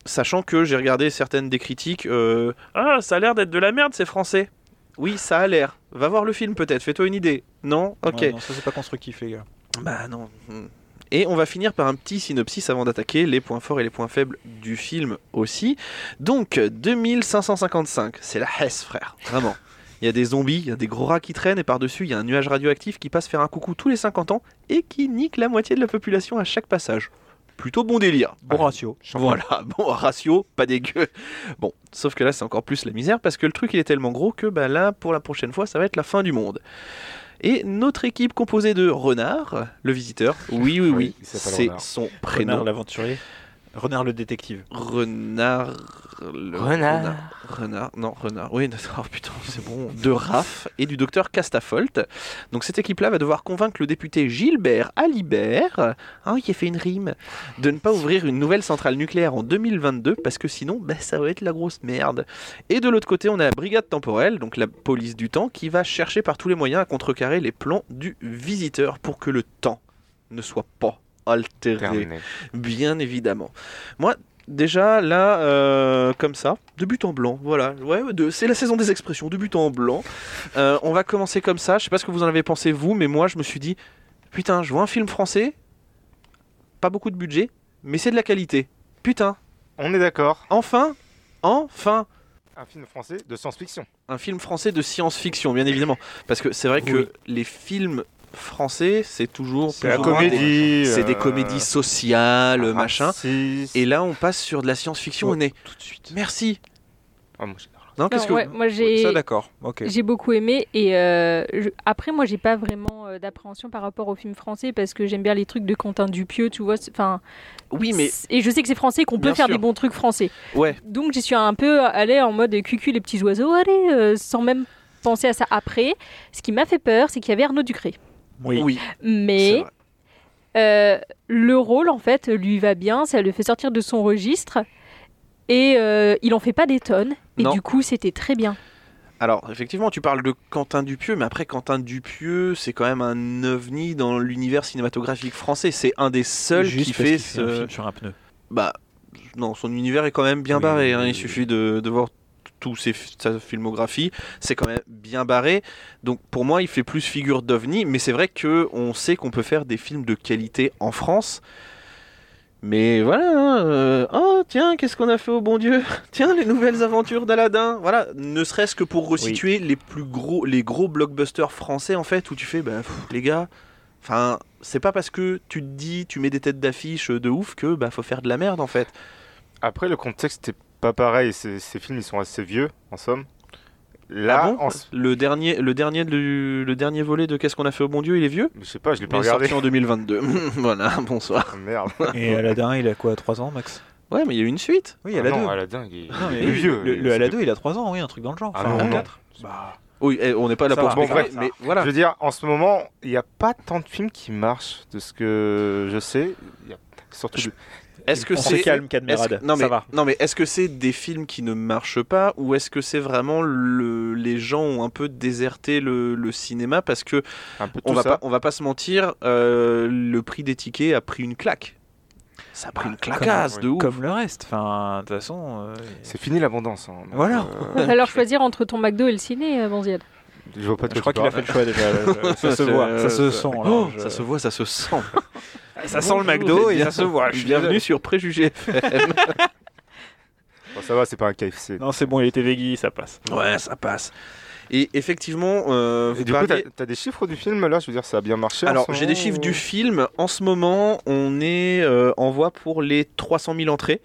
Speaker 2: Sachant que j'ai regardé certaines des critiques. euh, ah, ça a l'air d'être de la merde, c'est français. Oui, ça a l'air. Va voir le film peut-être, fais-toi une idée. Non? Ok.
Speaker 4: Ouais, non, ça c'est pas constructif, les gars.
Speaker 2: Bah non. Et on va finir par un petit synopsis avant d'attaquer les points forts et les points faibles du film aussi. Donc, 2555, c'est la Hesse, frère. Vraiment. Il y a des zombies, il y a des gros rats qui traînent et par-dessus, il y a un nuage radioactif qui passe faire un coucou tous les 50 ans et qui nique la moitié de la population à chaque passage. Plutôt bon délire.
Speaker 4: Bon ratio.
Speaker 2: Voilà, *laughs* bon ratio, pas dégueu. Bon, sauf que là c'est encore plus la misère parce que le truc il est tellement gros que bah, là pour la prochaine fois ça va être la fin du monde. Et notre équipe composée de Renard, le visiteur, oui oui oui,
Speaker 3: Oui,
Speaker 2: c'est son
Speaker 4: Renard
Speaker 2: prénom.
Speaker 4: l'aventurier. Renard le détective.
Speaker 2: Renard. le-
Speaker 3: Renard.
Speaker 2: Renard. Non, Renard. Oui, *laughs* oh putain, c'est bon. De Raph et du docteur Castafolt. Donc cette équipe-là va devoir convaincre le député Gilbert Alibert, ah oui, qui a fait une rime, de ne pas ouvrir une nouvelle centrale nucléaire en 2022 parce que sinon, bah, ça va être la grosse merde. Et de l'autre côté, on a la brigade temporelle, donc la police du temps, qui va chercher par tous les moyens à contrecarrer les plans du visiteur pour que le temps ne soit pas altéré
Speaker 3: Terminé.
Speaker 2: bien évidemment. Moi, déjà, là, euh, comme ça, de but en blanc, voilà. Ouais, c'est la saison des expressions, de but en blanc. Euh, on va commencer comme ça. Je sais pas ce que vous en avez pensé, vous, mais moi, je me suis dit, putain, je vois un film français, pas beaucoup de budget, mais c'est de la qualité. Putain,
Speaker 3: On est d'accord.
Speaker 2: enfin, enfin,
Speaker 3: Un film français de science-fiction.
Speaker 2: un film français de science-fiction, bien évidemment. Parce que c'est vrai
Speaker 3: Oui.
Speaker 2: que les films français, c'est toujours
Speaker 3: C'est
Speaker 2: plus
Speaker 3: la
Speaker 2: ou moins des-
Speaker 3: comédie.
Speaker 2: C'est des
Speaker 3: euh,
Speaker 2: comédies sociales, machin.
Speaker 3: raciste.
Speaker 2: Et là, on passe sur de la science-fiction.
Speaker 3: Ouais,
Speaker 2: On est.
Speaker 4: Tout de suite.
Speaker 2: Merci.
Speaker 3: Ah, moi.
Speaker 2: Non, qu'est-ce que
Speaker 5: ouais, moi j'ai
Speaker 4: Ça d'accord. Ok.
Speaker 5: j'ai beaucoup aimé et euh, je- après moi j'ai pas vraiment euh, d'appréhension par rapport au film français parce que j'aime bien les trucs de Quentin Dupieux, tu vois. Enfin.
Speaker 2: Oui, mais
Speaker 5: c'est- et je sais que c'est français qu'on peut faire
Speaker 2: sûr.
Speaker 5: des bons trucs français.
Speaker 2: ouais.
Speaker 5: Donc j'y suis un peu allée en mode cucu les petits oiseaux, allez, euh, sans même penser à ça après. Ce qui m'a fait peur, c'est qu'il y avait Arnaud Ducré.
Speaker 4: Oui.
Speaker 2: Oui.
Speaker 5: Mais euh, le rôle, en fait, lui va bien, ça le fait sortir de son registre. Et euh, il en fait pas des tonnes. Et
Speaker 2: Non.
Speaker 5: du coup, c'était très bien.
Speaker 2: Alors, effectivement, tu parles de Quentin Dupieux, mais après, Quentin Dupieux, c'est quand même un ovni dans l'univers cinématographique français. C'est un des seuls
Speaker 4: Juste
Speaker 2: qui
Speaker 4: parce
Speaker 2: fait
Speaker 4: qu'il fait un
Speaker 2: ce.
Speaker 4: film sur un pneu.
Speaker 2: Bah, non, son univers est quand même bien
Speaker 4: Oui,
Speaker 2: barré. hein. Il
Speaker 4: oui,
Speaker 2: suffit de, de voir tout ses, sa filmographie. C'est quand même bien barré. Donc, pour moi, il fait plus figure d'ovni. Mais c'est vrai que on sait qu'on peut faire des films de qualité en France. Mais voilà, hein, euh, oh tiens, qu'est-ce qu'on a fait au bon Dieu? *laughs* Tiens, les nouvelles aventures d'Aladin. Voilà, ne serait-ce que pour resituer les plus gros, les gros blockbusters français en fait, où tu fais, pff, les gars, enfin, c'est pas parce que tu te dis, tu mets des têtes d'affiche de ouf que bah faut faire de la merde en fait.
Speaker 3: Après, le contexte n'est pas pareil. Ces, ces films, ils sont assez vieux, en somme. Là,
Speaker 2: Ah bon
Speaker 3: en s-
Speaker 2: le dernier, le dernier, du- le dernier volet de Qu'est-ce qu'on a fait au bon Dieu, il est vieux?
Speaker 3: Je sais pas, je l'ai
Speaker 2: Il
Speaker 3: pas
Speaker 2: est
Speaker 3: regardé.
Speaker 2: sorti en 2022. *laughs* *laughs* voilà, bonsoir.
Speaker 3: Ah, Merde.
Speaker 4: Et *laughs* Aladdin, il a quoi 3 ans, Max?
Speaker 2: Ouais, mais il y a eu une suite.
Speaker 4: Oui,
Speaker 3: Ah
Speaker 4: Aladdin.
Speaker 3: non, Aladdin, il est,
Speaker 4: Non,
Speaker 3: il est vieux.
Speaker 4: Le,
Speaker 3: il-
Speaker 4: Aladdin, il a 3 ans, oui, un truc dans le genre.
Speaker 3: Ah
Speaker 4: Enfin,
Speaker 3: non, non.
Speaker 4: 4. Bah,
Speaker 2: Oui, eh, on n'est pas là
Speaker 4: Ça
Speaker 2: pour
Speaker 3: bon, bref,
Speaker 2: mais
Speaker 3: Je
Speaker 2: voilà.
Speaker 3: veux dire, en ce moment, il n'y a pas tant de films qui marchent, de ce que je sais. Il y a surtout
Speaker 2: Je-
Speaker 3: de-
Speaker 2: Est-ce que c'est
Speaker 4: calme, Cadmerade.
Speaker 2: non, mais,
Speaker 4: Ça va.
Speaker 2: non mais est-ce que c'est des films qui ne marchent pas ou est-ce que c'est vraiment le, les gens ont un peu déserté le, le cinéma parce que
Speaker 3: un peu
Speaker 2: on va
Speaker 3: ça.
Speaker 2: pas on va pas se mentir euh, le prix des tickets a pris une claque ça a pris
Speaker 4: Bah,
Speaker 2: une claquasse
Speaker 3: comme-
Speaker 2: de ouf
Speaker 4: Comme le reste. Enfin, de toute façon. euh,
Speaker 3: C'est fini l'abondance. hein.
Speaker 4: Voilà.
Speaker 3: euh,
Speaker 5: Il *laughs* va falloir choisir entre ton McDo et le ciné, euh, Banzied.
Speaker 3: je vois pas de
Speaker 4: Je crois qu'il a fait le choix déjà. *laughs* Ça se voit, ça se
Speaker 2: euh,
Speaker 4: sent. là.
Speaker 2: Oh,
Speaker 4: Je-
Speaker 2: ça se voit ça se sent *laughs*
Speaker 4: Ça sent le McDo et
Speaker 2: bien-
Speaker 4: ça se voit. je suis
Speaker 2: bienvenue
Speaker 4: désolé.
Speaker 2: sur Préjugés *laughs* FM
Speaker 3: Bon, ça va, c'est pas un KFC.
Speaker 4: Non, c'est bon, il était veggie, ça passe.
Speaker 2: ouais ça passe et effectivement euh,
Speaker 3: Et
Speaker 2: vous
Speaker 3: du coup, t'as des chiffres du film là? Je veux dire, ça a bien marché.
Speaker 2: Alors, j'ai des chiffres
Speaker 3: ou-
Speaker 2: du film. En ce moment, on est euh, en voie pour les 300 000 entrées.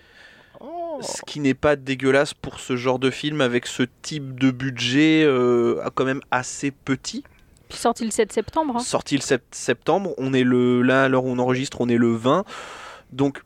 Speaker 3: Oh.
Speaker 2: Ce qui n'est pas dégueulasse pour ce genre de film avec ce type de budget euh, quand même assez petit.
Speaker 5: Puis sorti le 7 septembre. hein.
Speaker 2: Sorti le 7 septembre. On est le, là, à l'heure où on enregistre, on est le 20. Donc,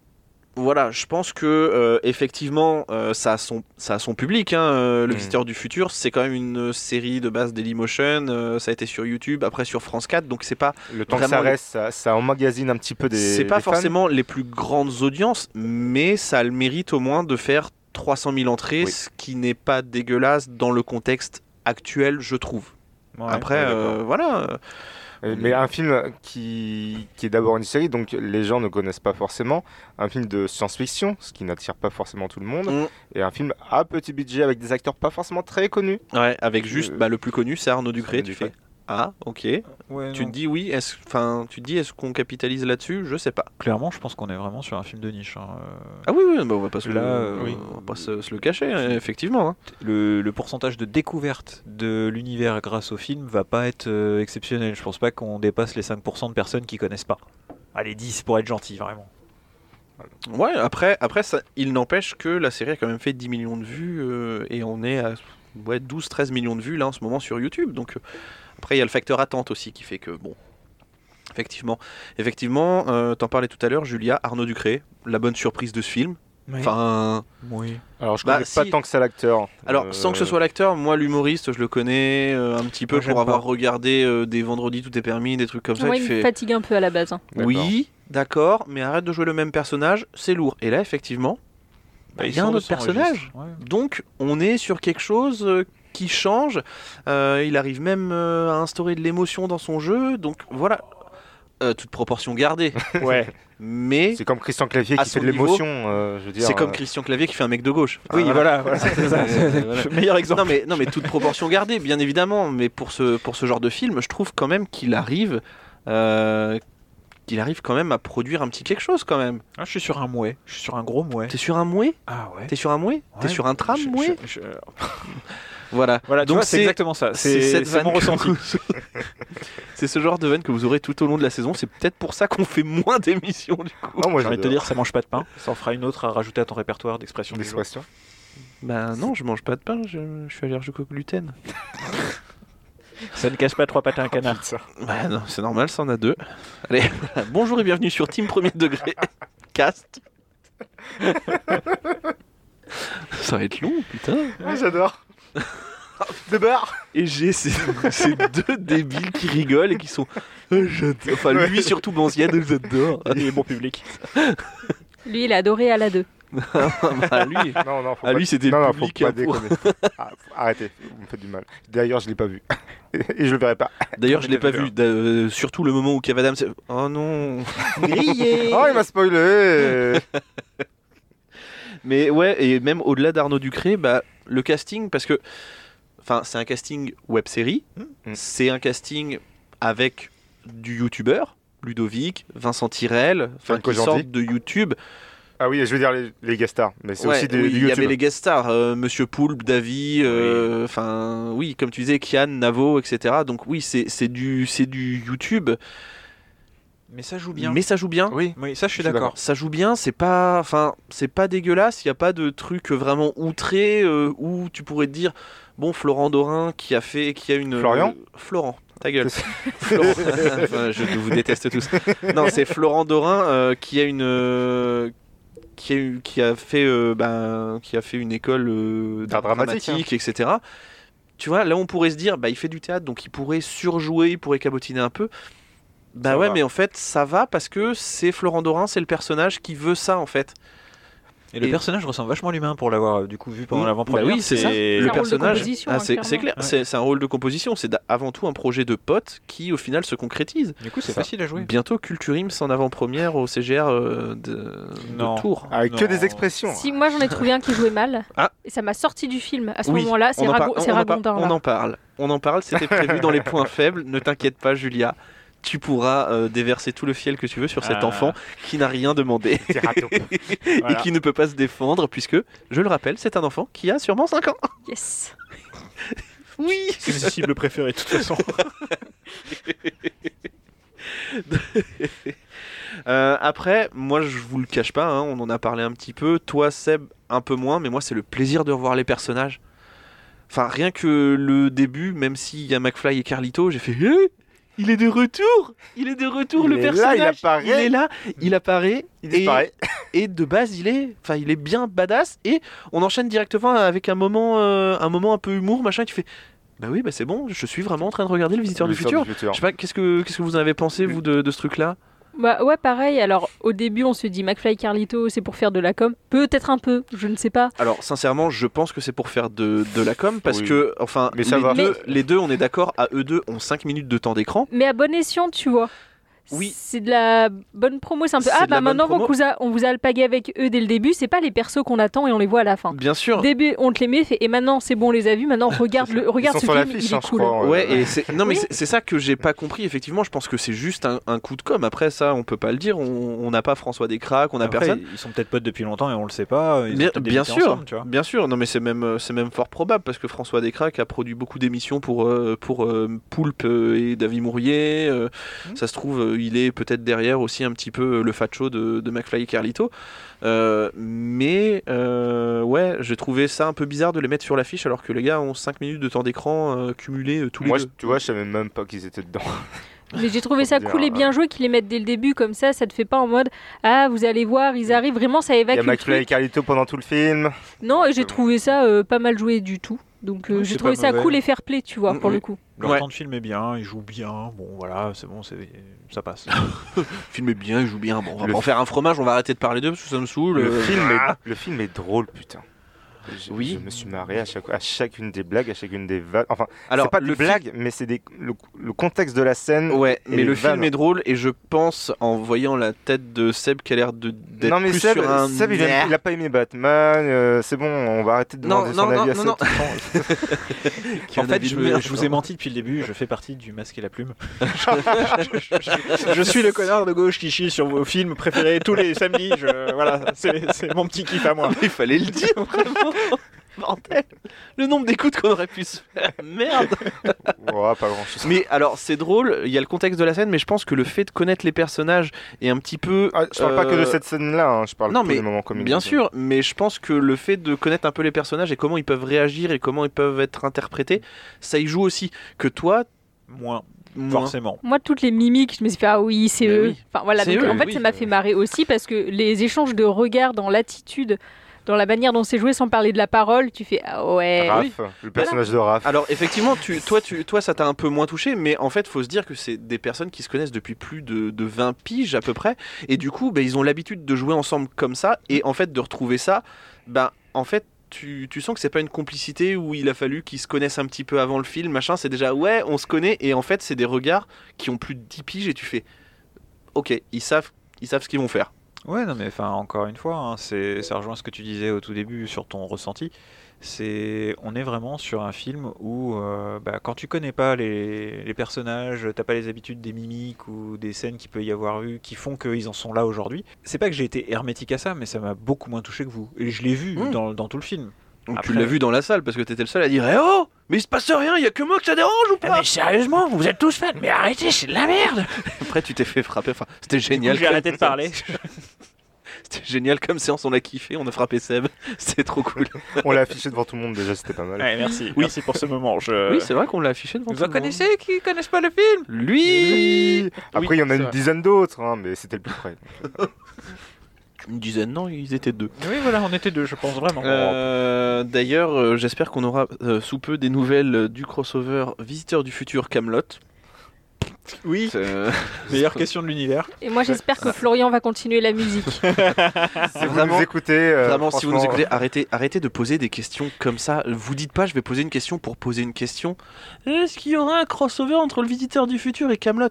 Speaker 2: voilà, je pense que euh, effectivement, euh, ça, a son, ça a son public. hein, euh, le
Speaker 3: Mm.
Speaker 2: Visiteur du futur, c'est quand même une série de base Dailymotion. euh, ça a été sur YouTube, après sur France 4. Donc, c'est pas
Speaker 3: Le temps que ça reste, ça, ça emmagasine un petit peu des.
Speaker 2: c'est pas
Speaker 3: des fans.
Speaker 2: forcément les plus grandes audiences, mais ça a le mérite au moins de faire 300 000 entrées,
Speaker 3: Oui.
Speaker 2: ce qui n'est pas dégueulasse dans le contexte actuel, je trouve.
Speaker 4: Ouais.
Speaker 2: Après,
Speaker 3: ouais,
Speaker 2: euh, voilà. euh,
Speaker 3: Mais un film qui, qui est d'abord une série, donc les gens ne connaissent pas forcément. Un film de science-fiction, ce qui n'attire pas forcément tout le monde.
Speaker 2: Mm.
Speaker 3: Et un film à petit budget avec des acteurs pas forcément très connus.
Speaker 2: Ouais, avec juste
Speaker 3: Euh,
Speaker 2: bah, le plus connu, c'est Arnaud Ducré. Tu fais Ah, ok.
Speaker 4: Ouais,
Speaker 2: Tu
Speaker 4: non.
Speaker 2: te dis oui, est-ce, enfin, tu te dis est-ce qu'on capitalise là-dessus? Je sais pas.
Speaker 4: Clairement, je pense qu'on est vraiment sur un film de niche. hein. Euh,
Speaker 2: Ah oui, oui, bah, on va pas se,
Speaker 4: Là,
Speaker 2: le,
Speaker 4: euh,
Speaker 2: oui, on va pas se, se le cacher, hein, effectivement. hein.
Speaker 4: Le, le pourcentage de découverte de l'univers grâce au film va pas être euh, exceptionnel. Je pense pas qu'on dépasse les 5% de personnes qui connaissent pas. Allez, 10 pour être gentil, vraiment.
Speaker 2: Ouais, après, après ça, il n'empêche que la série a quand même fait 10 millions de vues euh, et on est à ouais, 12-13 millions de vues là en ce moment sur YouTube. Donc euh, après, il y a le facteur attente aussi qui fait que bon. Effectivement, effectivement, euh, t'en parlais tout à l'heure, Julia, Arnaud Ducré, la bonne surprise de ce film. Enfin,
Speaker 4: Oui.
Speaker 3: Alors je
Speaker 2: Bah,
Speaker 3: connais pas
Speaker 2: si.
Speaker 3: tant que ça l'acteur.
Speaker 2: Alors,
Speaker 3: Euh,
Speaker 2: sans que ce soit l'acteur, moi, l'humoriste, je le connais euh, un petit peu
Speaker 4: Moi,
Speaker 2: pour avoir
Speaker 4: pas.
Speaker 2: regardé euh, des vendredis, tout est permis, des trucs comme ça.
Speaker 5: Ouais,
Speaker 2: qui
Speaker 5: il
Speaker 2: fait...
Speaker 5: me fatigue un peu à la base. hein.
Speaker 2: Oui, d'accord, mais arrête de jouer le même personnage, c'est lourd. Et là, effectivement, bah, il y a un autre
Speaker 4: son
Speaker 2: personnage.
Speaker 4: Ouais.
Speaker 2: Donc, on est sur quelque chose euh, qui change. Euh, il arrive même euh, à instaurer de l'émotion dans son jeu. Donc, voilà. Euh, toute proportion gardée. *laughs*
Speaker 4: Ouais.
Speaker 2: Mais
Speaker 3: C'est comme Christian Clavier qui fait de l'émotion. euh, je veux dire,
Speaker 2: c'est comme Christian Clavier qui fait un mec de gauche.
Speaker 4: Oui,
Speaker 2: Ah,
Speaker 4: voilà. voilà, *laughs* c'est *laughs* ça.
Speaker 2: Voilà.
Speaker 4: Meilleur exemple.
Speaker 2: Non mais, non mais toute proportion gardée, bien évidemment. Mais pour ce, pour ce genre de film, je trouve quand même qu'il arrive, euh, qu'il arrive quand même à produire un petit quelque chose quand même.
Speaker 4: Ah, je suis sur un mouet. Je suis sur un gros mouet.
Speaker 2: T'es sur un mouet?
Speaker 4: Ah ouais.
Speaker 2: T'es sur un mouet? T'es
Speaker 4: Ouais.
Speaker 2: sur un tram
Speaker 4: Je-
Speaker 2: mouet?
Speaker 4: je- je-
Speaker 2: Voilà.
Speaker 4: Voilà, tu
Speaker 2: Donc
Speaker 4: c'est exactement ça. C'est mon ressenti.
Speaker 2: vous- *laughs* c'est ce genre de vanne que vous aurez tout au long de la saison. C'est peut-être pour ça qu'on fait moins d'émissions du coup.
Speaker 3: Non, moi
Speaker 4: J'ai envie de te dire, ça mange pas de pain. Ça en fera une autre à rajouter à ton répertoire d'expression.
Speaker 3: L'expression.
Speaker 2: Bah non, je mange pas de pain. Je, je suis allergique au gluten. *laughs*
Speaker 4: Ça ne casse pas trois pattes à un canard.
Speaker 3: Ça.
Speaker 2: Bah non, c'est normal, ça en a deux. Allez, *laughs* bonjour et bienvenue sur Team Premier Degré Cast. Ça va être long, putain.
Speaker 3: Ah, j'adore. *laughs* Débarre.
Speaker 2: Et j'ai ces, ces deux débiles qui rigolent et qui sont. Ah, j'adore. Enfin, lui surtout, Banzienne, j'adore.
Speaker 4: Il est bon public. *laughs*
Speaker 5: Lui, il a adoré à la 2. *laughs*
Speaker 2: Bah, lui,
Speaker 3: Non, non, faut
Speaker 2: Ah,
Speaker 3: pas...
Speaker 2: lui, c'était
Speaker 3: non,
Speaker 2: le
Speaker 3: non,
Speaker 2: public,
Speaker 3: faut pas
Speaker 2: pour-
Speaker 3: déconner. Ah, arrêtez, vous me faites du mal. D'ailleurs, je l'ai pas vu. Et je le verrai pas.
Speaker 2: D'ailleurs, je l'ai pas vu. euh, surtout le moment où Kev Adams. Oh non.
Speaker 5: Grillé
Speaker 3: Oh, il m'a spoilé
Speaker 2: Mais ouais, et même au-delà d'Arnaud Ducré, bah, le casting, parce que. Enfin, c'est un casting web série.
Speaker 3: Mm.
Speaker 2: C'est un casting avec du youtubeur. Ludovic, Vincent Tirel, enfin qui sortent de YouTube.
Speaker 3: Ah oui, je veux dire les, les guest stars, mais c'est
Speaker 2: Ouais,
Speaker 3: aussi des,
Speaker 2: oui, il y avait les guest stars, euh, Monsieur Poulpe, Davy, euh, enfin oui, comme tu disais, Kian, Navo, etc. Donc oui, c'est du c'est du YouTube,
Speaker 4: Mais ça joue bien.
Speaker 2: mais ça joue bien.
Speaker 3: Oui,
Speaker 4: Oui, ça, je suis d'accord.
Speaker 2: Ça joue bien, c'est pas, enfin, c'est pas dégueulasse. Il y a pas de truc vraiment outré euh, où tu pourrais te dire, bon, Florent Dorin qui a fait, qui a une
Speaker 3: Florian
Speaker 2: euh, Florent, ta gueule. *laughs* Florent- Enfin, je vous déteste tous. Non, c'est Florent Dorin euh, qui a une, euh, qui a qui a fait, euh, ben, qui a fait une école euh,
Speaker 3: D'art dramatique,
Speaker 2: dramatique, etc. Tu vois, là on pourrait se dire, bah il fait du théâtre, donc il pourrait surjouer, il pourrait cabotiner un peu. Bah
Speaker 3: Ça
Speaker 2: ouais,
Speaker 3: va.
Speaker 2: mais en fait, ça va parce que c'est Florent Dorin, c'est le personnage qui veut ça en fait.
Speaker 4: Et le personnage ressemble vachement à l'humain pour l'avoir euh, du coup vu pendant
Speaker 2: Mmh.
Speaker 4: l'avant-première.
Speaker 2: Bah oui, c'est ça.
Speaker 5: un
Speaker 2: Le
Speaker 5: rôle de
Speaker 2: personnage,
Speaker 5: composition,
Speaker 2: ah,
Speaker 5: hein,
Speaker 2: c'est
Speaker 5: clairement.
Speaker 2: clair,
Speaker 4: Ouais.
Speaker 2: c'est un rôle de composition, c'est avant tout un projet de pote qui au final se concrétise.
Speaker 4: Du coup, c'est facile à jouer.
Speaker 2: Bientôt Culture Ims en avant-première au CGR euh, de. Tours.
Speaker 3: Avec que des expressions.
Speaker 5: Si moi j'en ai trouvé un qui jouait mal,
Speaker 2: Ah.
Speaker 5: et ça m'a sorti du film. À ce
Speaker 2: Oui,
Speaker 5: moment-là, c'est
Speaker 2: on on
Speaker 5: Ragondin.
Speaker 2: on
Speaker 5: là.
Speaker 2: en parle. On en parle, c'était prévu dans les points faibles. Ne t'inquiète pas, Julia. Tu pourras euh, déverser tout le fiel que tu veux sur cet
Speaker 4: Ah.
Speaker 2: enfant qui n'a rien demandé *laughs* *laughs* et qui ne peut pas se défendre puisque, je le rappelle, c'est un enfant qui a sûrement 5 ans.
Speaker 5: Yes. *laughs*
Speaker 2: Oui
Speaker 4: C'est ses cibles préférées de toute façon.
Speaker 2: Euh, après, moi je vous le cache pas, hein, on en a parlé un petit peu. Toi, Seb, un peu moins, mais moi c'est le plaisir de revoir les personnages. Enfin, rien que le début, même s'il y a McFly et Carlito, j'ai fait Eh Il est de retour Il est de retour
Speaker 3: Il
Speaker 2: le
Speaker 3: là,
Speaker 2: personnage
Speaker 3: il apparaît.
Speaker 2: Il est là, il apparaît.
Speaker 3: Il
Speaker 2: et-
Speaker 3: disparaît.
Speaker 2: Et de base, il est, enfin, il est bien badass. Et on enchaîne directement avec un moment, euh, un moment un peu humour, machin. Tu fais, bah oui, bah c'est bon. Je suis vraiment en train de regarder le Visiteur du
Speaker 3: Visiteur
Speaker 2: futur.
Speaker 3: du futur.
Speaker 2: Je sais pas, qu'est-ce que, qu'est-ce que vous en avez pensé vous de, de ce truc-là?
Speaker 5: Bah ouais, pareil. Alors au début, on se dit McFly et Carlito, c'est pour faire de la com. Peut-être un peu, je ne sais pas.
Speaker 2: Alors sincèrement, je pense que c'est pour faire de, de la com parce
Speaker 3: Oui.
Speaker 2: que enfin
Speaker 3: Mais ça
Speaker 2: les,
Speaker 3: va.
Speaker 2: Deux, les deux, on est d'accord, à eux deux ont 5 minutes de temps d'écran.
Speaker 5: Mais à bon escient, tu vois.
Speaker 2: Oui.
Speaker 5: C'est de la bonne promo. C'est un peu. Ah bah maintenant, on vous, a, on vous a alpagué avec eux dès le début. C'est pas les persos qu'on attend et on les voit à la fin.
Speaker 2: Bien sûr.
Speaker 5: Début, on te les met, fait, et maintenant c'est bon, on les a vus. Maintenant, regarde, le, *laughs* regarde
Speaker 3: Ils
Speaker 5: ce
Speaker 3: sont sur
Speaker 5: film, il est
Speaker 3: hein,
Speaker 5: cool.
Speaker 3: crois.
Speaker 2: Ouais, et c'est non mais
Speaker 5: Oui.
Speaker 2: c'est- ça que j'ai pas compris. Effectivement, je pense que c'est juste un, un coup de com. Après ça, on peut pas le dire. On n'a pas François Descraques, on n'a
Speaker 4: Après,
Speaker 2: personne.
Speaker 4: Ils sont peut-être potes depuis longtemps et on le sait pas. Ils
Speaker 2: Bien, sûr,
Speaker 4: ensemble, tu vois.
Speaker 2: bien sûr. Non, mais c'est même, euh, c'est même fort probable parce que François Descraques a produit beaucoup d'émissions pour euh, pour euh, Poulpe euh, et David Mourier. euh,
Speaker 4: Mmh.
Speaker 2: Ça se trouve, euh, il est peut-être derrière aussi un petit peu euh, le facho de, de McFly et Carlito. Euh, mais euh, ouais, j'ai trouvé ça un peu bizarre de les mettre sur l'affiche alors que les gars ont 5 minutes de temps d'écran euh, cumulés euh, tous
Speaker 3: Moi,
Speaker 2: les deux.
Speaker 3: tu vois, je savais même pas qu'ils étaient dedans. *laughs*
Speaker 5: Mais j'ai trouvé ça
Speaker 3: dire,
Speaker 5: cool et bien joué qu'ils les mettent dès le début comme ça. Ça te fait pas en mode Ah, vous allez voir, ils arrivent. Vraiment, ça
Speaker 3: Il y
Speaker 5: évacue
Speaker 3: a McFly et. Carlito pendant tout le film.
Speaker 5: Non, et j'ai trouvé ça euh, pas mal joué du tout. Donc euh,
Speaker 4: Oui,
Speaker 5: j'ai trouvé ça
Speaker 4: mauvais.
Speaker 5: cool et fair play, tu vois,
Speaker 2: Mm,
Speaker 5: pour le coup.
Speaker 4: Leur
Speaker 2: Ouais.
Speaker 4: temps de film est bien, ils jouent bien. Bon, voilà, c'est bon, c'est ça passe.
Speaker 2: Le *laughs* film est bien, il joue bien. Bon, on va en faire un fromage, on va arrêter de parler d'eux parce que ça me saoule.
Speaker 3: Le
Speaker 2: Euh,
Speaker 3: film,
Speaker 2: ah.
Speaker 3: est, le film est drôle, putain. Je,
Speaker 2: Oui.
Speaker 3: je me suis marré à, chaque, à chacune des blagues, à chacune des vannes. Enfin,
Speaker 2: Alors,
Speaker 3: c'est pas
Speaker 2: le
Speaker 3: des
Speaker 2: film-
Speaker 3: blagues, mais c'est des- le, le contexte de la scène.
Speaker 2: Ouais,
Speaker 3: et
Speaker 2: mais le film est drôle et je pense en voyant la tête de Seb qui a l'air de d'être
Speaker 3: Non mais
Speaker 2: plus
Speaker 3: Seb,
Speaker 2: sur un
Speaker 3: Seb, il, aime- il a pas aimé Batman, euh, c'est bon, on va arrêter de
Speaker 2: Non,
Speaker 3: demander
Speaker 2: non,
Speaker 3: son
Speaker 2: non,
Speaker 3: avis à
Speaker 2: non,
Speaker 3: Seb le *laughs*
Speaker 2: qui a
Speaker 4: En fait, je, me- vous ai menti depuis le début, je fais partie du masque et la plume. *laughs* je, je suis le connard de gauche qui chie sur vos films préférés tous les samedis. Je, voilà, c'est c'est mon petit kiff à moi.
Speaker 2: Il fallait le dire vraiment. *laughs* Bordel. Le nombre d'écoutes qu'on aurait pu se faire. *laughs* Merde.
Speaker 3: Ouais, pas grand chose.
Speaker 2: Mais alors c'est drôle, il y a le contexte de la scène, mais je pense que le fait de connaître les personnages est un petit peu.
Speaker 3: Ah, je parle pas que de
Speaker 2: euh,
Speaker 3: cette scène-là, hein, je parle
Speaker 2: non, mais
Speaker 3: les moments comiques.
Speaker 2: Bien sûr, mais je pense que le fait de connaître un peu les personnages et comment ils peuvent réagir et comment ils peuvent être interprétés, ça y joue aussi. Que toi,
Speaker 4: Moins,
Speaker 2: moins.
Speaker 4: forcément.
Speaker 5: Moi, toutes les mimiques, je me suis fait Ah oui, c'est eux.
Speaker 2: oui.
Speaker 5: Enfin voilà,
Speaker 2: C'est
Speaker 5: donc
Speaker 2: eux,
Speaker 5: en fait,
Speaker 2: oui.
Speaker 5: ça m'a fait marrer aussi parce que les échanges de regards dans l'attitude, dans la manière dont c'est joué sans parler de la parole, tu fais Ah ouais.
Speaker 3: Raph, le personnage de Raph.
Speaker 2: Alors effectivement, tu, toi, tu, toi, ça t'a un peu moins touché, mais en fait, faut se dire que c'est des personnes qui se connaissent depuis plus de, de 20 piges à peu près, et du coup, ben, ils ont l'habitude de jouer ensemble comme ça, et en fait, de retrouver ça, ben, en fait, tu, tu sens que c'est pas une complicité où il a fallu qu'ils se connaissent un petit peu avant le film, machin, c'est déjà ouais, on se connaît, et en fait, c'est des regards qui ont plus de 10 piges, et tu fais, ok, ils savent, ils savent ce qu'ils vont faire.
Speaker 4: Ouais, non, mais enfin, encore une fois, hein, c'est, ça rejoint ce que tu disais au tout début sur ton ressenti. C'est, on est vraiment sur un film où, euh, bah, quand tu connais pas les, les personnages, t'as pas les habitudes des mimiques ou des scènes qu'il peut y avoir eu qui font qu'ils en sont là aujourd'hui. C'est pas que j'ai été hermétique à ça, mais ça m'a beaucoup moins touché que vous. Et je l'ai vu
Speaker 2: Mm.
Speaker 4: dans, dans tout le film.
Speaker 2: Donc, tu
Speaker 4: Après-
Speaker 2: l'as vu dans la salle parce que t'étais le seul à dire Eh oh Mais il se passe rien, il y a que moi que ça dérange ou pas?
Speaker 4: Sérieusement, vous êtes tous fans, mais arrêtez, c'est de la merde.
Speaker 2: Après, tu t'es fait frapper. Enfin, c'était
Speaker 4: J'ai
Speaker 2: génial. comme-
Speaker 4: arrêté de *laughs* parler. *laughs*
Speaker 2: C'était génial comme séance, on a kiffé, on a frappé Seb. *laughs* C'était trop cool.
Speaker 3: On l'a affiché devant tout le monde déjà, c'était pas mal.
Speaker 4: Ouais, merci,
Speaker 2: Oui.
Speaker 4: merci pour ce moment. Je...
Speaker 2: Oui, c'est vrai qu'on l'a affiché devant
Speaker 4: vous
Speaker 2: tout le monde.
Speaker 4: connaissez qui connaissent pas le film?
Speaker 2: Lui
Speaker 3: Après, il y en a une
Speaker 2: vrai.
Speaker 3: dizaine d'autres, hein, mais c'était le plus près. *laughs*
Speaker 2: Une dizaine, non, ils étaient deux.
Speaker 4: Oui, voilà, on était deux, je pense vraiment.
Speaker 2: Euh, D'ailleurs, euh, j'espère qu'on aura euh, sous peu des nouvelles euh, du crossover Visiteur du futur Camelot.
Speaker 4: Oui,
Speaker 2: Euh, *laughs*
Speaker 4: meilleure question de l'univers.
Speaker 5: Et moi, j'espère que Florian va continuer la musique. *laughs*
Speaker 3: Si vous
Speaker 2: Vraiment-
Speaker 3: nous écoutez, euh,
Speaker 2: Vraiment, si vous nous écoutez, arrêtez, arrêtez de poser des questions comme ça. Vous dites pas, je vais poser une question pour poser une question. Est-ce qu'il y aura un crossover entre le Visiteur du futur et Camelot?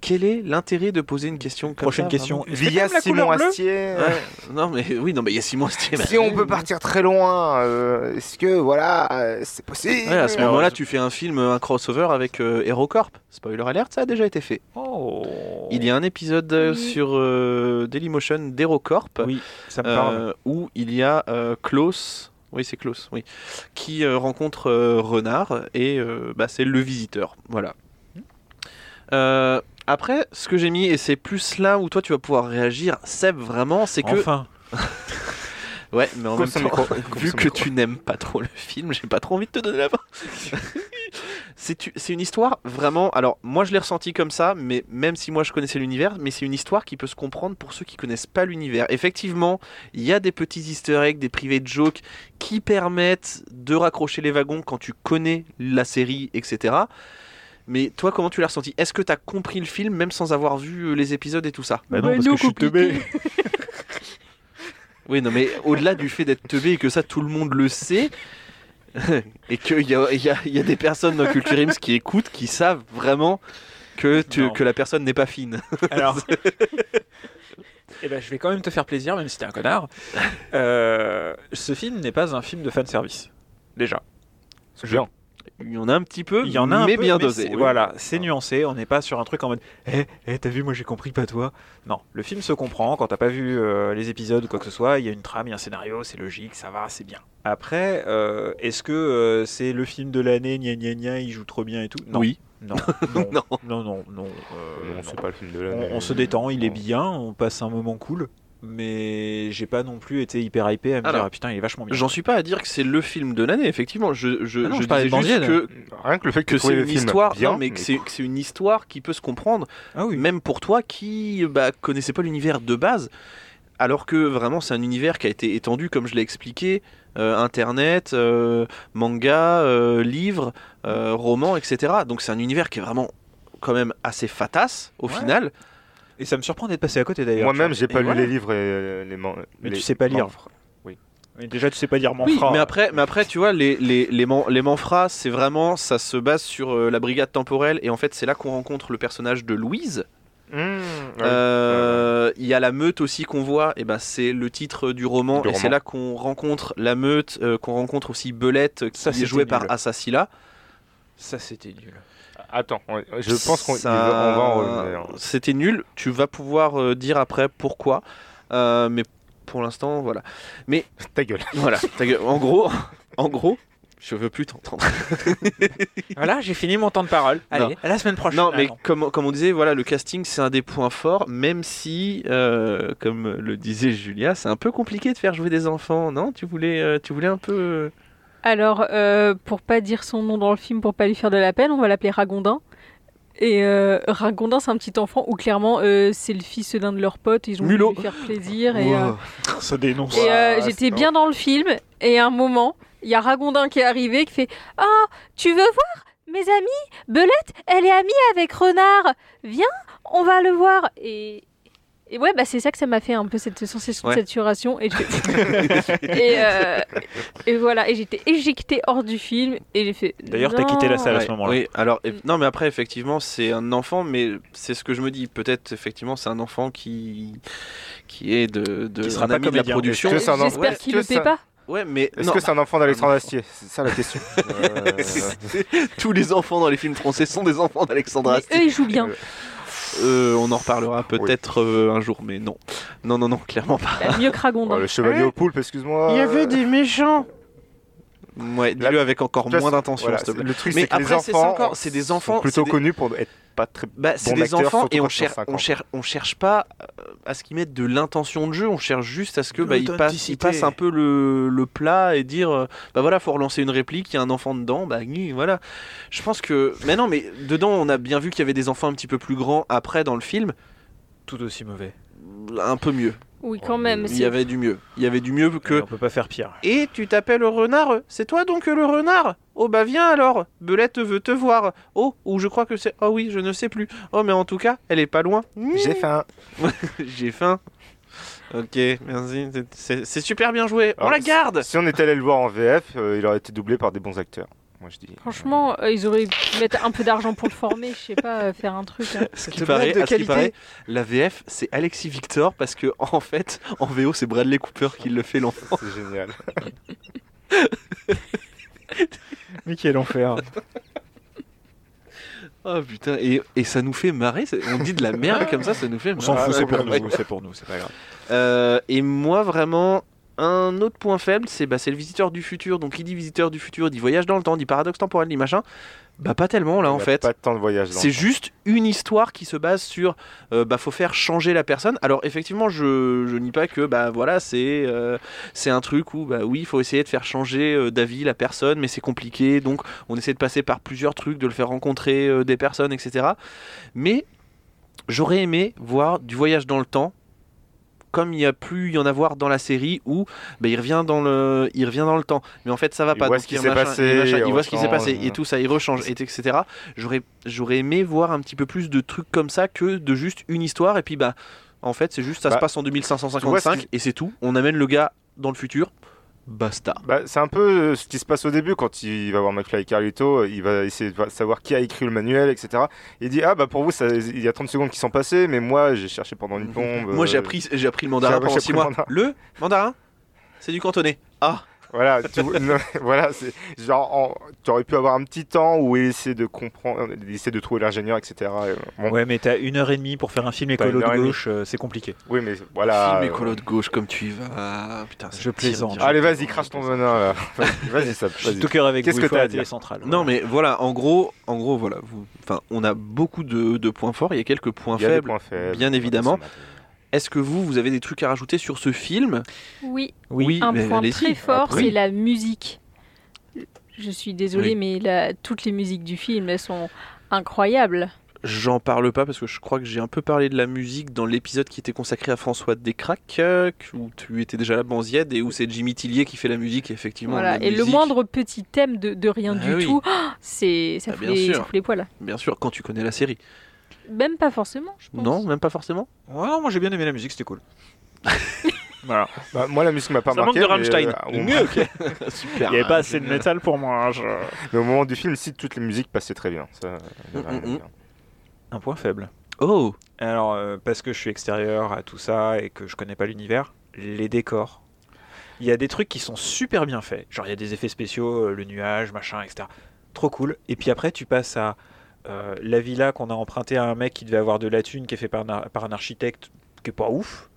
Speaker 2: Quel est l'intérêt de poser une question comme
Speaker 4: Prochaine
Speaker 2: ça,
Speaker 4: question.
Speaker 3: Via Simon Astier.
Speaker 2: Ouais, *laughs* non mais oui, non mais il y a Simon Astier. bah,
Speaker 3: Si on peut partir très loin, euh, est-ce que voilà, euh, c'est possible?
Speaker 2: Ouais, à ce moment-là,
Speaker 4: je-
Speaker 2: tu fais un film, un crossover avec euh, HeroCorp. Spoiler alert, ça a déjà été fait.
Speaker 4: Oh.
Speaker 2: Il y a un épisode euh,
Speaker 5: Oui.
Speaker 2: sur euh, Dailymotion d'HeroCorp
Speaker 4: Oui, ça me parle.
Speaker 2: euh, où il y a euh, Klaus, oui c'est Klaus, oui, qui euh, rencontre euh, Renard et euh, bah, c'est le visiteur. Voilà. Euh, après, ce que j'ai mis, et c'est plus là où toi tu vas pouvoir réagir, Seb, vraiment, c'est que.
Speaker 4: Enfin, *laughs*
Speaker 2: Ouais, mais en
Speaker 3: Coupe
Speaker 2: même temps,
Speaker 3: micro,
Speaker 2: vu que
Speaker 3: micro.
Speaker 2: tu n'aimes pas trop le film, j'ai pas trop envie de te donner la main. *laughs* c'est une histoire vraiment. Alors, moi je l'ai ressenti comme ça, mais même si moi je connaissais l'univers, mais c'est une histoire qui peut se comprendre pour ceux qui connaissent pas l'univers. Effectivement, il y a des petits easter eggs, des private jokes qui permettent de raccrocher les wagons quand tu connais la série, etc. Mais toi, comment tu l'as ressenti? Est-ce que t'as compris le film même sans avoir vu euh, les épisodes et tout ça?
Speaker 4: Bah non,
Speaker 5: Ouais,
Speaker 4: parce que je suis teubé.
Speaker 2: Oui, non, mais au-delà du fait d'être teubé et que ça, tout le monde le sait, *laughs* et qu'il y a, il y, a, il y a des personnes dans Culture Ims qui écoutent, qui savent vraiment tu, que la personne n'est pas fine. *laughs*
Speaker 4: Alors. *laughs* Eh ben, je vais quand même te faire plaisir, même si t'es un connard. Euh, ce film n'est pas un film de fanservice. Déjà.
Speaker 3: C'est bien.
Speaker 2: Il y en a un petit peu,
Speaker 4: Il y en a un
Speaker 2: mais
Speaker 4: peu,
Speaker 2: bien
Speaker 4: mais
Speaker 2: dosé. oui.
Speaker 4: Voilà, c'est nuancé. On n'est pas sur un truc en mode Eh, eh, t'as vu, moi j'ai compris, pas toi. Non, le film se comprend. Quand t'as pas vu euh, les épisodes ou quoi que ce soit, il y a une trame, il y a un scénario, c'est logique, ça va, c'est bien. Après, euh, est-ce que euh, c'est le film de l'année, gna gna gna, il joue trop bien et tout? Non.
Speaker 2: Oui.
Speaker 4: Non, *laughs* non,
Speaker 2: Non.
Speaker 4: non, non, non, euh,
Speaker 3: non,
Speaker 4: non.
Speaker 3: c'est pas le film de
Speaker 4: On,
Speaker 3: l'année.
Speaker 4: on se détend, il est bien, on passe un moment cool. Mais j'ai pas non plus été hyper hypé à me
Speaker 2: Alors,
Speaker 4: dire ah, putain il est vachement bien.
Speaker 2: J'en suis pas à dire que c'est le film de l'année, effectivement. Je, je,
Speaker 4: Ah non,
Speaker 2: je
Speaker 4: je
Speaker 2: disais juste que,
Speaker 3: Rien que le fait que,
Speaker 2: c'est une histoire,
Speaker 3: bien,
Speaker 2: non, mais que c'est que c'est une histoire qui peut se comprendre,
Speaker 4: Ah oui.
Speaker 2: même pour toi qui bah, connaissais pas l'univers de base, alors que vraiment c'est un univers qui a été étendu, comme je l'ai expliqué, euh, internet, euh, manga, euh, livres, euh, romans, etc. Donc c'est un univers qui est vraiment quand même assez fatas au
Speaker 4: Ouais.
Speaker 2: final.
Speaker 4: Et ça me surprend d'être passé à côté d'ailleurs.
Speaker 3: Moi-même, j'ai
Speaker 2: Et
Speaker 3: pas lu
Speaker 2: voilà.
Speaker 3: les livres et euh, les man-
Speaker 4: Mais
Speaker 3: les
Speaker 4: tu sais pas lire. vois. Mais déjà tu sais pas dire mon
Speaker 2: Oui, mais après, mais après, tu vois, les, les, les, man- les manfras, c'est vraiment, ça se base sur euh, la brigade temporelle, et en fait, c'est là qu'on rencontre le personnage de Louise.
Speaker 3: Mmh, ouais.
Speaker 2: Euh, Il y a la meute aussi qu'on voit, et ben c'est le titre du roman,
Speaker 3: Du
Speaker 2: et c'est là qu'on rencontre la meute, euh, qu'on rencontre aussi Belette, qui
Speaker 4: Ça,
Speaker 2: est jouée par. Assassila.
Speaker 4: Ça c'était nul.
Speaker 3: Attends, je pense qu'on
Speaker 2: Ça-
Speaker 3: va- en revenir.
Speaker 2: C'était nul. Tu vas pouvoir euh, dire après pourquoi, Euh, mais pour l'instant, voilà. *laughs*
Speaker 3: Ta gueule.
Speaker 2: Voilà. ta gueule. En gros, en gros, je veux plus t'entendre. *laughs*
Speaker 4: Voilà, j'ai fini mon temps de parole. Allez,
Speaker 2: Non.
Speaker 4: à la semaine prochaine.
Speaker 2: Non, mais
Speaker 4: Ah,
Speaker 2: comme, comme on disait, voilà, le casting c'est un des points forts, même si, euh, comme le disait Julia, c'est un peu compliqué de faire jouer des enfants, non? Tu voulais, euh, tu voulais un peu.
Speaker 5: Alors, euh, pour pas dire son nom dans le film, pour pas lui faire de la peine, on va l'appeler Ragondin. Et euh, Ragondin, c'est un petit enfant où clairement euh, c'est le fils d'un de leurs potes. Ils ont voulu lui faire plaisir. Et, euh,
Speaker 4: ça dénonce.
Speaker 5: et, euh,
Speaker 3: Ouah,
Speaker 5: j'étais bien dans le film. Et à un moment, il y a Ragondin qui est arrivé qui fait Ah, tu veux voir mes amis? Belette, elle est amie avec Renard. Viens, on va le voir. Et. Et ouais, bah c'est ça que ça m'a fait un peu cette sensation
Speaker 2: Ouais.
Speaker 5: de saturation. Et, je fais- *laughs* *laughs* et, euh, et voilà, et j'étais éjectée hors du film. Et j'ai fait.
Speaker 4: D'ailleurs, t'as quitté la salle à
Speaker 2: ouais,
Speaker 4: ce moment-là.
Speaker 2: Oui, alors,
Speaker 5: Mm.
Speaker 2: non, mais après, effectivement, c'est un enfant, mais c'est ce que je me dis. Peut-être, effectivement, c'est un enfant qui, qui est de, de
Speaker 4: Qui sera
Speaker 2: un
Speaker 4: pas
Speaker 2: ami de la production.
Speaker 3: Est-ce que c'est un enfant
Speaker 5: J'espère
Speaker 3: Est-ce
Speaker 5: qu'il le paie
Speaker 3: ça-
Speaker 5: pas.
Speaker 2: Ouais, mais
Speaker 3: Est-ce
Speaker 2: non,
Speaker 3: que c'est un enfant d'Alexandre
Speaker 2: un
Speaker 3: Astier C'est ça la question. *laughs* Euh,
Speaker 2: tous les enfants dans les films français sont des enfants d'Alexandre
Speaker 5: Mais
Speaker 2: Astier.
Speaker 5: eux, ils jouent bien.
Speaker 2: Euh, on en reparlera peut-être euh, un jour, mais non. Non, non, non, clairement pas.
Speaker 5: Mieux que Ragondin.
Speaker 3: ouais, le chevalier au poulpe, excuse-moi.
Speaker 2: des méchants. Ouais, dis-le avec encore moins d'intention,
Speaker 3: voilà,
Speaker 2: s'il te plaît.
Speaker 3: Le truc,
Speaker 2: Mais
Speaker 3: c'est que les
Speaker 2: après, c'est
Speaker 3: enfants,
Speaker 2: encore- c'est des enfants,
Speaker 3: plutôt
Speaker 2: des-
Speaker 3: connus pour être pas très
Speaker 2: Bah, c'est des enfants et on cherche,
Speaker 3: 5
Speaker 2: on cherche, on cherche pas euh, à ce qu'ils mettent de l'intention de jeu, on cherche juste à ce que bah, ils passent, ils
Speaker 4: l'authenticité.
Speaker 2: passent un peu le, le plat et dire, euh, bah voilà, faut relancer une réplique, il y a un enfant dedans, bah gni, voilà. Je pense que, mais non, mais dedans, on a bien vu qu'il y avait des enfants un petit peu plus grands après dans le film,
Speaker 4: Tout aussi mauvais.
Speaker 2: un peu mieux.
Speaker 5: Oui, quand même.
Speaker 2: Il y avait du mieux. Il y avait du mieux
Speaker 4: Que... On peut pas faire pire.
Speaker 2: Et tu t'appelles renard C'est toi donc le renard? Oh bah viens alors Belette veut te voir Oh, ou je crois que c'est... Oh oui, je ne sais plus. Oh mais en tout cas, elle est pas loin.
Speaker 3: J'ai faim. *laughs*
Speaker 2: J'ai faim. Ok, merci. C'est- super bien joué. On
Speaker 3: Alors,
Speaker 2: la garde
Speaker 3: Si on était allé le voir en VF, euh, il aurait été doublé par des bons acteurs. Moi je dis.
Speaker 5: Franchement, euh, ils auraient pu mettre un peu d'argent pour le former, je sais pas, euh, faire un truc. hein.
Speaker 2: Ce qui paraît, à ce qui paraît, la VF, c'est Alexis Victor parce que en fait, en VO, c'est Bradley Cooper qui le fait l'enfant.
Speaker 3: C'est génial. *laughs*
Speaker 4: Mais quel enfer.
Speaker 2: Oh *laughs* putain, et, et ça nous fait marrer. On dit de la merde comme ça, ça nous fait
Speaker 4: On
Speaker 2: marrer.
Speaker 4: s'en fout, c'est pour
Speaker 2: Ouais.
Speaker 4: nous, c'est pour nous, c'est pas grave.
Speaker 2: Euh, et moi, vraiment, un autre point faible, c'est bah, le visiteur du futur. Donc, qui dit visiteur du futur, dit voyage dans le temps, dit paradoxe temporel, dit machin. Bah, pas tellement là
Speaker 3: Il
Speaker 2: en fait.
Speaker 3: Pas tant de voyage. dans
Speaker 2: C'est juste une histoire qui se base sur euh, bah faut faire changer la personne. Alors effectivement je je nie pas que bah voilà c'est euh, c'est un truc où bah oui il faut essayer de faire changer euh, d'avis la personne mais c'est compliqué donc on essaie de passer par plusieurs trucs de le faire rencontrer euh, des personnes etc. Mais j'aurais aimé voir du voyage dans le temps comme il y a plus y en avoir dans la série où bah, il revient dans le il revient dans le temps. Mais en fait ça va
Speaker 3: Il
Speaker 2: pas.
Speaker 3: voit
Speaker 2: donc
Speaker 3: ce qui
Speaker 2: il
Speaker 3: s'est
Speaker 2: machin,
Speaker 3: passé,
Speaker 2: il machin, il
Speaker 3: il
Speaker 2: voit ce qui s'est passé et tout ça il rechange et etc j'aurais j'aurais aimé voir un petit peu plus de trucs comme ça que de juste une histoire. Et puis bah en fait c'est juste ça se
Speaker 3: Bah,
Speaker 2: passe en
Speaker 3: tu vois
Speaker 2: 2555
Speaker 3: ce qui-
Speaker 2: et c'est tout. On amène le gars dans le futur basta
Speaker 3: Bah, c'est un peu euh, ce qui se passe au début quand il va voir McFly et Carlito, il va essayer de savoir qui a écrit le manuel, etc. Il dit ah bah pour vous ça, il y a 30 secondes qui sont passées, mais moi j'ai cherché pendant une plombe.
Speaker 2: moi j'ai
Speaker 3: euh,
Speaker 2: appris j'ai appris le mandarin pendant
Speaker 3: j'ai
Speaker 2: 6
Speaker 3: appris
Speaker 2: mois
Speaker 3: le mandarin.
Speaker 2: le mandarin? C'est du cantonais ah
Speaker 3: Voilà, tu, non, *laughs* voilà, c'est genre en- tu aurais pu avoir un petit temps où il essaie de comprendre, il essaie de trouver l'ingénieur, etc. Bon,
Speaker 4: Ouais, mais t'as une heure et demie pour faire un film écolo de gauche, euh, c'est compliqué.
Speaker 3: Oui, mais voilà.
Speaker 2: film
Speaker 3: euh,
Speaker 2: écolo de gauche comme tu y vas putain
Speaker 4: Je plaisante.
Speaker 3: Allez, vas-y, crache ton venin. Vas-y, ça. Vas-y.
Speaker 4: tout cœur avec
Speaker 3: Qu'est-ce que t'as à dire
Speaker 4: télé centrale.
Speaker 2: Non mais voilà, en gros, en gros voilà, enfin, on a beaucoup de, de points forts, il y a quelques points faibles.
Speaker 3: points faibles.
Speaker 2: bien évidemment. Est-ce que vous, vous avez des trucs à rajouter sur ce film?
Speaker 5: Oui,
Speaker 2: Oui,
Speaker 5: un
Speaker 2: mais
Speaker 5: point
Speaker 2: allez-y.
Speaker 5: très fort,
Speaker 2: Après.
Speaker 5: c'est la musique. Je suis désolée,
Speaker 2: Oui.
Speaker 5: mais la- toutes les musiques du film, elles sont incroyables.
Speaker 2: J'en parle pas parce que je crois que j'ai un peu parlé de la musique dans l'épisode qui était consacré à François Descraques, euh, où tu étais déjà là, Banzied, et où c'est Jimmy Tillier qui fait la musique, effectivement.
Speaker 5: Voilà.
Speaker 2: la
Speaker 5: Et le moindre petit thème de, de rien
Speaker 2: Ah
Speaker 5: du
Speaker 2: oui.
Speaker 5: tout, ah, *gasps* c'est ça,
Speaker 2: Ah,
Speaker 5: fout
Speaker 2: bien
Speaker 5: les, ça fout les poils.
Speaker 2: Bien sûr, quand tu connais la série.
Speaker 5: Même pas forcément, je pense.
Speaker 2: Non, même pas forcément
Speaker 4: Ouais, non, moi j'ai bien aimé la musique, c'était cool. *laughs* voilà.
Speaker 3: Bah, moi, la musique m'a pas
Speaker 2: Ça manque
Speaker 3: marqué.
Speaker 2: de
Speaker 3: mais,
Speaker 2: Rammstein.
Speaker 3: euh,
Speaker 4: ok. *laughs* *laughs*
Speaker 2: Super.
Speaker 4: Il n'y avait pas assez de métal pour moi. je-
Speaker 3: mais au moment du film, si toutes les musiques passaient très bien. Ça,
Speaker 2: Mm, mm.
Speaker 4: Un point faible.
Speaker 2: Oh
Speaker 4: Alors, euh, parce que je suis extérieur à tout ça et que je connais pas l'univers, les décors. Il y a des trucs qui sont super bien faits. Genre, il y a des effets spéciaux, euh, le nuage, machin, etc. Trop cool. Et puis après, tu passes à euh, la villa qu'on a empruntée à un mec qui devait avoir de la thune, qui est fait par un, ar- par un architecte qui est pas ouf.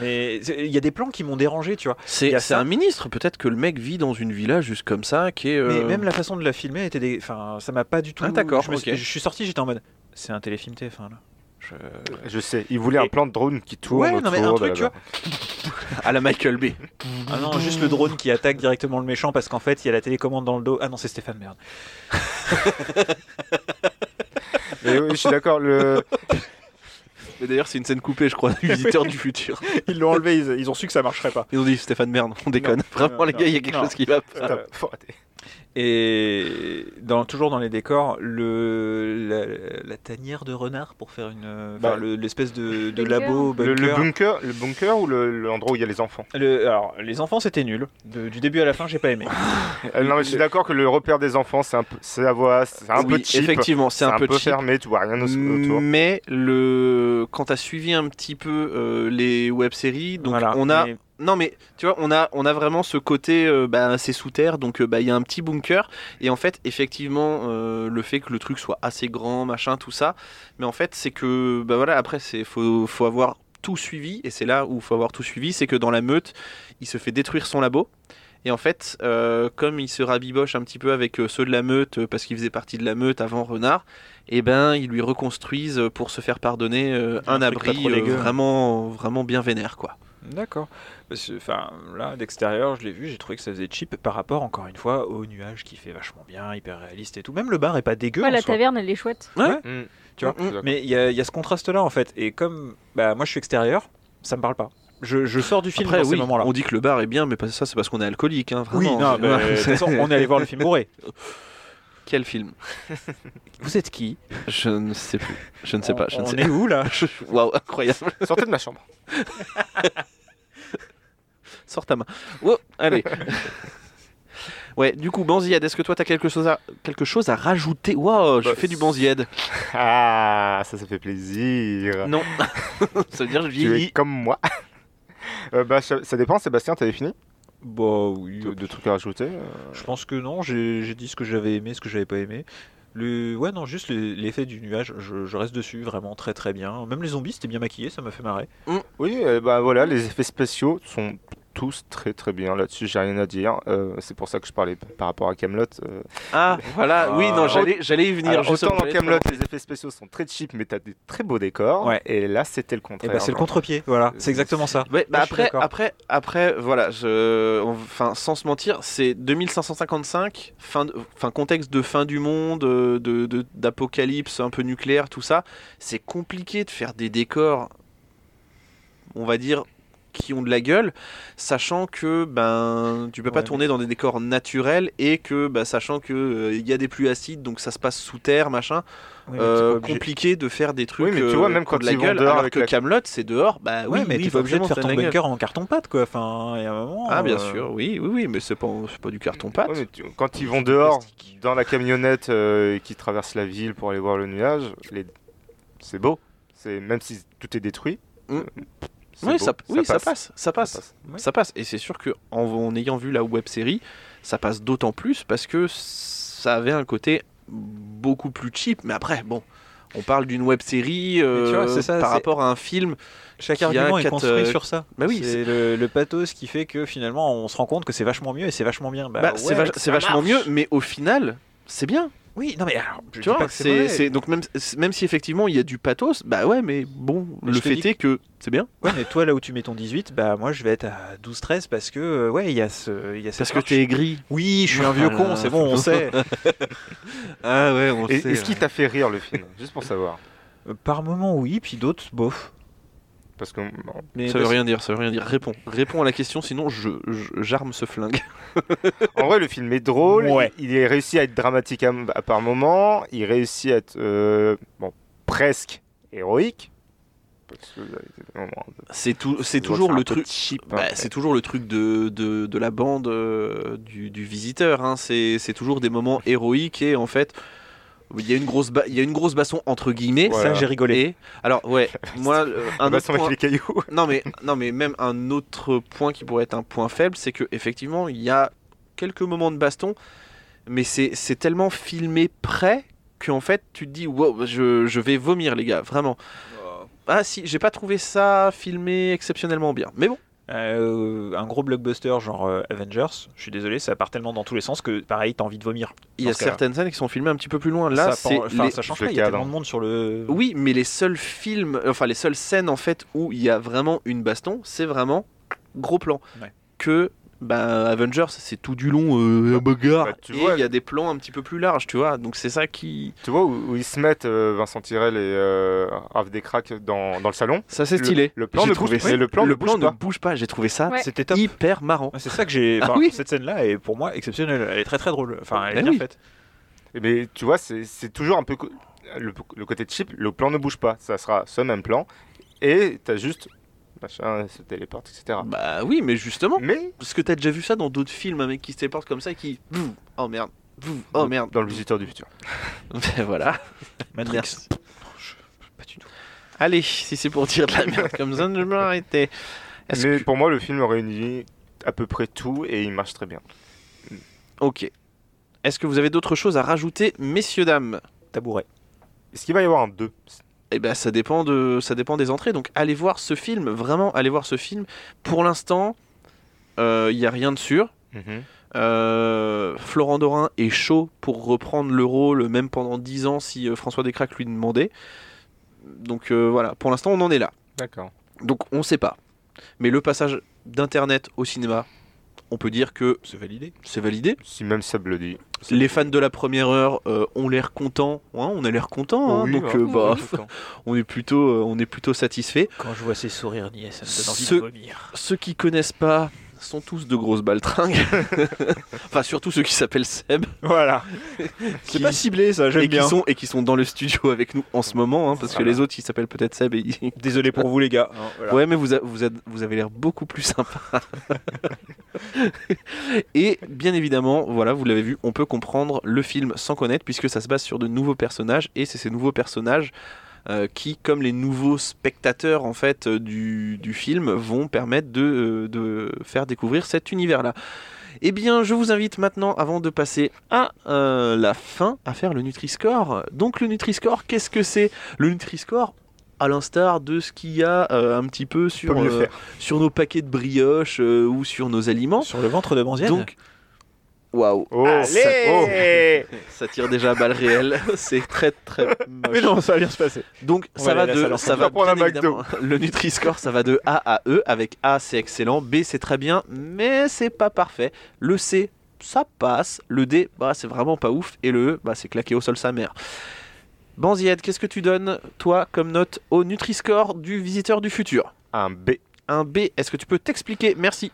Speaker 4: Mais il y a des plans qui m'ont dérangé, tu vois.
Speaker 2: C'est
Speaker 4: ça.
Speaker 2: un ministre, peut-être que le mec vit dans une villa juste comme ça, qui est...
Speaker 4: Mais
Speaker 2: euh,
Speaker 4: même la façon de la filmer était des. Enfin, ça m'a pas du tout.
Speaker 2: Ah, d'accord,
Speaker 4: Je, suis- je suis sorti, j'étais en mode. C'est un téléfilm TF1 là. Je-
Speaker 3: Je sais, il voulait un plan de drone qui tourne
Speaker 4: Ouais, non, mais un truc, tu
Speaker 3: la-
Speaker 4: vois. *laughs*
Speaker 2: à la Michael Bay.
Speaker 4: Ah non, juste le drone qui attaque directement le méchant parce qu'en fait il y a la télécommande dans le dos. Ah non, c'est Stéphane, merde. *laughs*
Speaker 3: Mais oui, je suis d'accord. Le...
Speaker 2: Mais d'ailleurs, c'est une scène coupée, je crois, du visiteur du futur. *laughs*
Speaker 4: Ils l'ont enlevé, ils, ils ont su que ça marcherait pas.
Speaker 2: Ils ont dit Stéphane merde, on déconne.
Speaker 4: Non,
Speaker 2: Vraiment,
Speaker 4: non,
Speaker 2: les gars, il y a quelque
Speaker 4: non.
Speaker 2: chose qui va pas.
Speaker 3: Stop, faut arrêter.
Speaker 4: Et dans, toujours dans les décors, le, la, la tanière de renard pour faire une.
Speaker 3: Bah,
Speaker 4: l'espèce de, de
Speaker 5: bunker.
Speaker 4: labo.
Speaker 3: Le, le
Speaker 4: bunker.
Speaker 3: bunker, le bunker ou le- l'endroit où il y a les enfants?
Speaker 4: Le- alors, les enfants c'était nul. De- du début à la fin, j'ai pas aimé. *laughs*
Speaker 3: Euh, Non, mais je suis d'accord que le repère des enfants, c'est un peu, c'est la voix, c'est un
Speaker 2: Oui,
Speaker 3: peu cheap.
Speaker 2: effectivement, c'est un, peu, cheap.
Speaker 3: fermé, tu vois rien au- autour.
Speaker 2: Mais le quand t'as suivi un petit peu euh, les web-séries, donc
Speaker 4: Voilà.
Speaker 2: on a
Speaker 4: Mais-
Speaker 2: non mais tu vois on a on a vraiment ce côté euh, bah, c'est sous terre donc euh, bah il y a un petit bunker. Et en fait effectivement euh, le fait que le truc soit assez grand machin tout ça. Mais en fait c'est que bah voilà après c'est faut faut avoir tout suivi. Et c'est là où faut avoir tout suivi. C'est que dans la meute il se fait détruire son labo. Et en fait, euh, comme il se rabiboche un petit peu avec ceux de la meute, parce qu'il faisait partie de la meute avant Renard, et ben ils lui reconstruisent pour se faire pardonner
Speaker 4: Un
Speaker 2: un, abri
Speaker 4: dégueu.
Speaker 2: vraiment, vraiment bien vénère quoi.
Speaker 4: D'accord. Enfin, là, d'extérieur, je l'ai vu, j'ai trouvé que ça faisait cheap par rapport, encore une fois, au nuage qui fait vachement bien, hyper réaliste et tout. Même le bar est pas dégueu.
Speaker 5: Ouais,
Speaker 4: en
Speaker 5: la
Speaker 4: soi.
Speaker 5: taverne, elle est chouette.
Speaker 2: Ouais.
Speaker 3: Mm.
Speaker 4: Tu vois,
Speaker 3: suis d'accord.
Speaker 4: Mais il y, a- il y a ce contraste-là, en fait. Et comme bah, moi, je suis extérieur, ça me parle pas. Je, je sors du film
Speaker 2: Après
Speaker 4: dans ces moments-là.
Speaker 2: on dit que le bar est bien, mais ça c'est parce qu'on est alcoolique, hein,
Speaker 4: Oui, non, mais de toute façon, on est allé voir le film bourré. *laughs*
Speaker 2: Quel film *laughs*
Speaker 4: Vous êtes qui
Speaker 2: Je ne sais plus. Je ne sais
Speaker 4: On-
Speaker 2: pas. Je ne sais.
Speaker 4: est où, là *laughs*
Speaker 2: Waouh, incroyable. *laughs*
Speaker 3: Sortez de ma chambre.
Speaker 2: Sors ta main. Oh, allez. Ouais, du coup, Banzied, est-ce que toi t'as quelque chose à quelque chose à rajouter? Waouh, je
Speaker 3: Bah,
Speaker 2: fais du Banzied.
Speaker 3: Ah, ça, ça fait plaisir.
Speaker 2: Non. ça veut dire je
Speaker 3: Tu es
Speaker 2: vieillis.
Speaker 3: comme moi. Euh, bah, ça, ça dépend, Sébastien, t'avais fini?
Speaker 4: Bah oui.
Speaker 3: de, de trucs à rajouter euh,
Speaker 4: Je pense que non, j'ai dit ce que j'avais aimé, ce que j'avais pas aimé. Le... Ouais, non, juste les- l'effet du nuage, je, je reste dessus vraiment très très bien. Même les zombies, c'était bien maquillé, ça m'a fait marrer.
Speaker 3: Oui, euh, bah voilà, les effets spéciaux sont tous très très bien là-dessus, j'ai rien à dire. Euh, c'est pour ça que je parlais par rapport à Camelot.
Speaker 2: Ah, voilà. Oui, non,
Speaker 4: Ah.
Speaker 2: j'allais j'allais y venir.
Speaker 3: autant
Speaker 2: justement,
Speaker 3: dans Camelot, les effets spéciaux sont très cheap, mais t'as des très beaux décors.
Speaker 4: Ouais.
Speaker 3: Et là, c'était le
Speaker 4: Et
Speaker 3: contraire.
Speaker 4: bah c'est le contre-pied, voilà, c'est exactement ça.
Speaker 2: Ouais, bah
Speaker 4: Là,
Speaker 2: après, après, après, voilà, je, enfin, sans se mentir, c'est 2555, fin, de- enfin, contexte de fin du monde, euh, de, de- d'apocalypse un peu nucléaire, tout ça. C'est compliqué de faire des décors on va dire, qui ont de la gueule, sachant que ben tu peux pas
Speaker 4: Ouais,
Speaker 2: tourner dans des décors naturels et que bah, sachant que euh, il y a des pluies acides, donc ça se passe sous terre, machin.
Speaker 4: Oui,
Speaker 2: euh, compliqué de faire des trucs
Speaker 3: Oui, mais tu vois,
Speaker 2: euh,
Speaker 3: même
Speaker 2: qui ont
Speaker 3: quand
Speaker 2: de la
Speaker 3: ils
Speaker 2: gueule,
Speaker 3: dehors
Speaker 2: alors
Speaker 3: avec
Speaker 2: que
Speaker 3: la-
Speaker 2: Camelot c'est dehors bah oui
Speaker 4: mais t'es pas obligé de faire ton bunker en carton-pâte, quoi. Enfin, il y a un moment.
Speaker 2: ah bien sûr oui oui oui mais c'est pas c'est pas du carton pâte
Speaker 3: Ouais, mais tu- quand ils vont dehors, dans la camionnette et qui traversent la ville pour aller voir le nuage, les... c'est beau. C'est même si tout est détruit.
Speaker 2: Mm.
Speaker 3: euh,
Speaker 2: oui, ça, oui, ça passe, ça passe,
Speaker 3: Ça passe.
Speaker 4: Ouais.
Speaker 2: ça passe. Et c'est sûr que en, en ayant vu la web série, ça passe d'autant plus parce que ça avait un côté beaucoup plus cheap. Mais après, bon, on parle d'une web série
Speaker 4: vois, ça,
Speaker 2: par rapport à un film.
Speaker 4: Chaque argument est
Speaker 2: quatre,
Speaker 4: construit
Speaker 2: euh,
Speaker 4: sur ça.
Speaker 2: Bah oui,
Speaker 4: c'est le, le pathos qui fait que finalement on se rend compte que c'est vachement mieux et c'est vachement bien. Bah,
Speaker 2: Bah, c'est
Speaker 4: ouais,
Speaker 2: vachement
Speaker 4: marche.
Speaker 2: mieux, mais au final, c'est bien.
Speaker 4: Oui, non mais alors, je
Speaker 2: Tu vois,
Speaker 4: c'est
Speaker 2: donc même même si effectivement il y a du pathos, bah ouais, mais bon,
Speaker 4: Mais
Speaker 2: le fait est que c'est bien
Speaker 4: Ouais, mais toi là où tu mets ton 18, bah moi je vais être à 12-13 parce que euh, ouais, il y a ce il y a cette
Speaker 2: parce que t'es aigri.
Speaker 4: Oui, je suis un vieux con, c'est bon, on sait. *laughs*
Speaker 2: Ah ouais, on
Speaker 3: Et-
Speaker 2: sait.
Speaker 3: Est-ce qu'il t'a fait rire le film? Juste pour savoir.
Speaker 4: Euh, Par moment oui, puis d'autres bof.
Speaker 3: Parce que bon,
Speaker 4: Mais
Speaker 2: Ça veut rien dire, ça veut rien dire. Réponds, réponds à la question, sinon je j'arme ce flingue. *laughs*
Speaker 3: en vrai, le film est drôle.
Speaker 4: Ouais.
Speaker 3: Il, il est réussi à être dramatique à, à par moment. Il réussit à être euh, bon, presque héroïque. De-
Speaker 2: C'est tout, c'est toujours le truc.
Speaker 3: hein.
Speaker 2: Bah, c'est toujours le truc de, de, de la bande euh, du, du visiteur. Hein. C'est, c'est toujours des moments héroïques et en fait, il y a une grosse, ba- il y a une grosse baston entre guillemets.
Speaker 3: Voilà.
Speaker 4: Ça j'ai rigolé.
Speaker 2: Et alors ouais, *laughs* moi euh, un autre point-
Speaker 3: les cailloux. *laughs*
Speaker 2: non mais non mais même un autre point qui pourrait être un point faible, c'est que effectivement il y a quelques moments de baston, mais c'est, c'est tellement filmé près qu'en fait tu te dis wow, je, je vais vomir les gars, vraiment. Ah si, j'ai pas trouvé ça filmé exceptionnellement bien. Mais bon.
Speaker 4: Euh, un gros blockbuster genre euh, Avengers, je suis désolé, ça part tellement dans tous les sens que pareil, t'as envie de vomir.
Speaker 2: Il y a certaines scènes qui sont filmées un petit peu plus loin. Là,
Speaker 4: ça, enfin,
Speaker 2: les-
Speaker 4: ça change pas, il y a tellement de monde sur le.
Speaker 2: oui, mais les seuls films, enfin les seules scènes en fait où il y a vraiment une baston, c'est vraiment gros plan.
Speaker 4: Ouais.
Speaker 2: Que bah, Avengers, c'est tout du long euh, bagarre.
Speaker 3: bah, tu
Speaker 2: et
Speaker 3: vois-
Speaker 2: il y a des plans un petit peu plus larges, tu vois. Donc c'est ça qui,
Speaker 3: Tu vois où, où ils se mettent euh, Vincent Tirel et euh, Raph Descraques dans, dans le salon?
Speaker 2: Ça c'est
Speaker 3: Le-
Speaker 2: stylé.
Speaker 3: le plan ne
Speaker 2: trouvé-
Speaker 3: bouge- mais le plan ne bouge
Speaker 2: ne
Speaker 3: pas.
Speaker 2: bouge pas. J'ai trouvé ça
Speaker 5: Ouais.
Speaker 4: C'était top.
Speaker 2: hyper marrant.
Speaker 4: C'est ça que j'ai.
Speaker 2: Ah oui.
Speaker 4: Cette scène-là est pour moi exceptionnelle. Elle est très très drôle. Enfin, elle est
Speaker 2: Ben
Speaker 4: bien
Speaker 2: oui.
Speaker 4: faite.
Speaker 3: Eh ben, tu vois, c'est c'est toujours un peu le, le côté cheap. Le plan ne bouge pas. Ça sera ce même plan. Et t'as juste machin, se téléporte, etc.
Speaker 2: Bah oui, mais justement,
Speaker 3: Mais
Speaker 2: parce que t'as déjà vu ça dans d'autres films, un mec qui se téléporte comme ça et qui, oh merde, oh merde.
Speaker 3: dans le visiteur du futur. *laughs*
Speaker 2: Ben voilà.
Speaker 4: Matrix.
Speaker 2: Merci. Pas du tout. Allez, si c'est pour dire de la merde comme ça, je vais m'arrêter.
Speaker 3: Mais
Speaker 2: que-
Speaker 3: pour moi, le film réunit à peu près tout et il marche très bien.
Speaker 2: Ok. Est-ce que vous avez d'autres choses à rajouter, messieurs, dames?
Speaker 4: Tabouret.
Speaker 3: Est-ce qu'il va y avoir un 2
Speaker 2: Eh ben, ça dépend, de, ça dépend des entrées. Donc, allez voir ce film. Vraiment, allez voir ce film. Pour l'instant, il n'y a rien de sûr. Euh, Florent Dorin est chaud pour reprendre le rôle, même pendant 10 ans, si euh, François Descraques lui demandait. Donc euh, voilà, pour l'instant, on en est là.
Speaker 3: D'accord.
Speaker 2: Donc, on sait pas. Mais le passage d'Internet au cinéma, on peut dire que
Speaker 4: C'est validé.
Speaker 2: c'est validé.
Speaker 3: Si même Seb le dit.
Speaker 2: Les fans de la première heure euh, ont l'air contents. Ouais, on a l'air contents, hein,
Speaker 3: Oui,
Speaker 2: donc
Speaker 3: hein.
Speaker 2: euh, bah,
Speaker 3: Oui. *laughs*
Speaker 2: on est plutôt, euh, on est plutôt satisfait.
Speaker 4: Quand je vois ces sourires niais, ça me donne envie
Speaker 2: Ce-
Speaker 4: de vomir.
Speaker 2: Ceux qui connaissent pas sont tous de grosses baltringues. *laughs* enfin, surtout ceux qui s'appellent Seb.
Speaker 4: Voilà. *laughs*
Speaker 2: Qui-
Speaker 4: C'est pas ciblé ça,
Speaker 2: et
Speaker 4: j'aime
Speaker 2: qui
Speaker 4: bien.
Speaker 2: sont et qui sont dans le studio avec nous en ce moment, hein, parce que les autres ils s'appellent peut-être Seb et *laughs*
Speaker 4: Désolé pour vous les gars. hein, voilà.
Speaker 2: ouais, mais vous, a- vous, a- vous avez l'air beaucoup plus sympa. et bien évidemment, voilà, vous l'avez vu, on peut comprendre le film sans connaître puisque ça se base sur de nouveaux personnages et c'est ces nouveaux personnages euh, qui, comme les nouveaux spectateurs en fait euh, du, du film, vont permettre de, euh, de faire découvrir cet univers-là. Eh bien, je vous invite maintenant, avant de passer à euh, la fin, à faire le Nutri-Score. Donc, le Nutri-Score, qu'est-ce que c'est? Le Nutri-Score, à l'instar de ce qu'il y a euh, un petit peu sur, euh, sur nos paquets de brioches euh, ou sur nos aliments.
Speaker 4: Sur le ventre de Banzienne.
Speaker 2: Donc, waouh,
Speaker 3: Oh,
Speaker 4: Allez *laughs*
Speaker 2: ça tire déjà à balles réelles. *laughs* c'est très très moche. *laughs*
Speaker 4: Mais non, ça va bien se passer.
Speaker 2: Donc
Speaker 4: On
Speaker 2: ça
Speaker 4: va
Speaker 2: de ça
Speaker 3: ensemble.
Speaker 2: va bien évidemment, le Nutri-Score ça va de A à E avec A c'est excellent, B c'est très bien mais c'est pas parfait. Le C ça passe, le D bah c'est vraiment pas ouf et le E bah c'est claqué au sol sa mère. Banzied, qu'est-ce que tu donnes toi comme note au Nutri-Score du visiteur du futur?
Speaker 3: Un B.
Speaker 2: Un B. Est-ce que tu peux t'expliquer? Merci.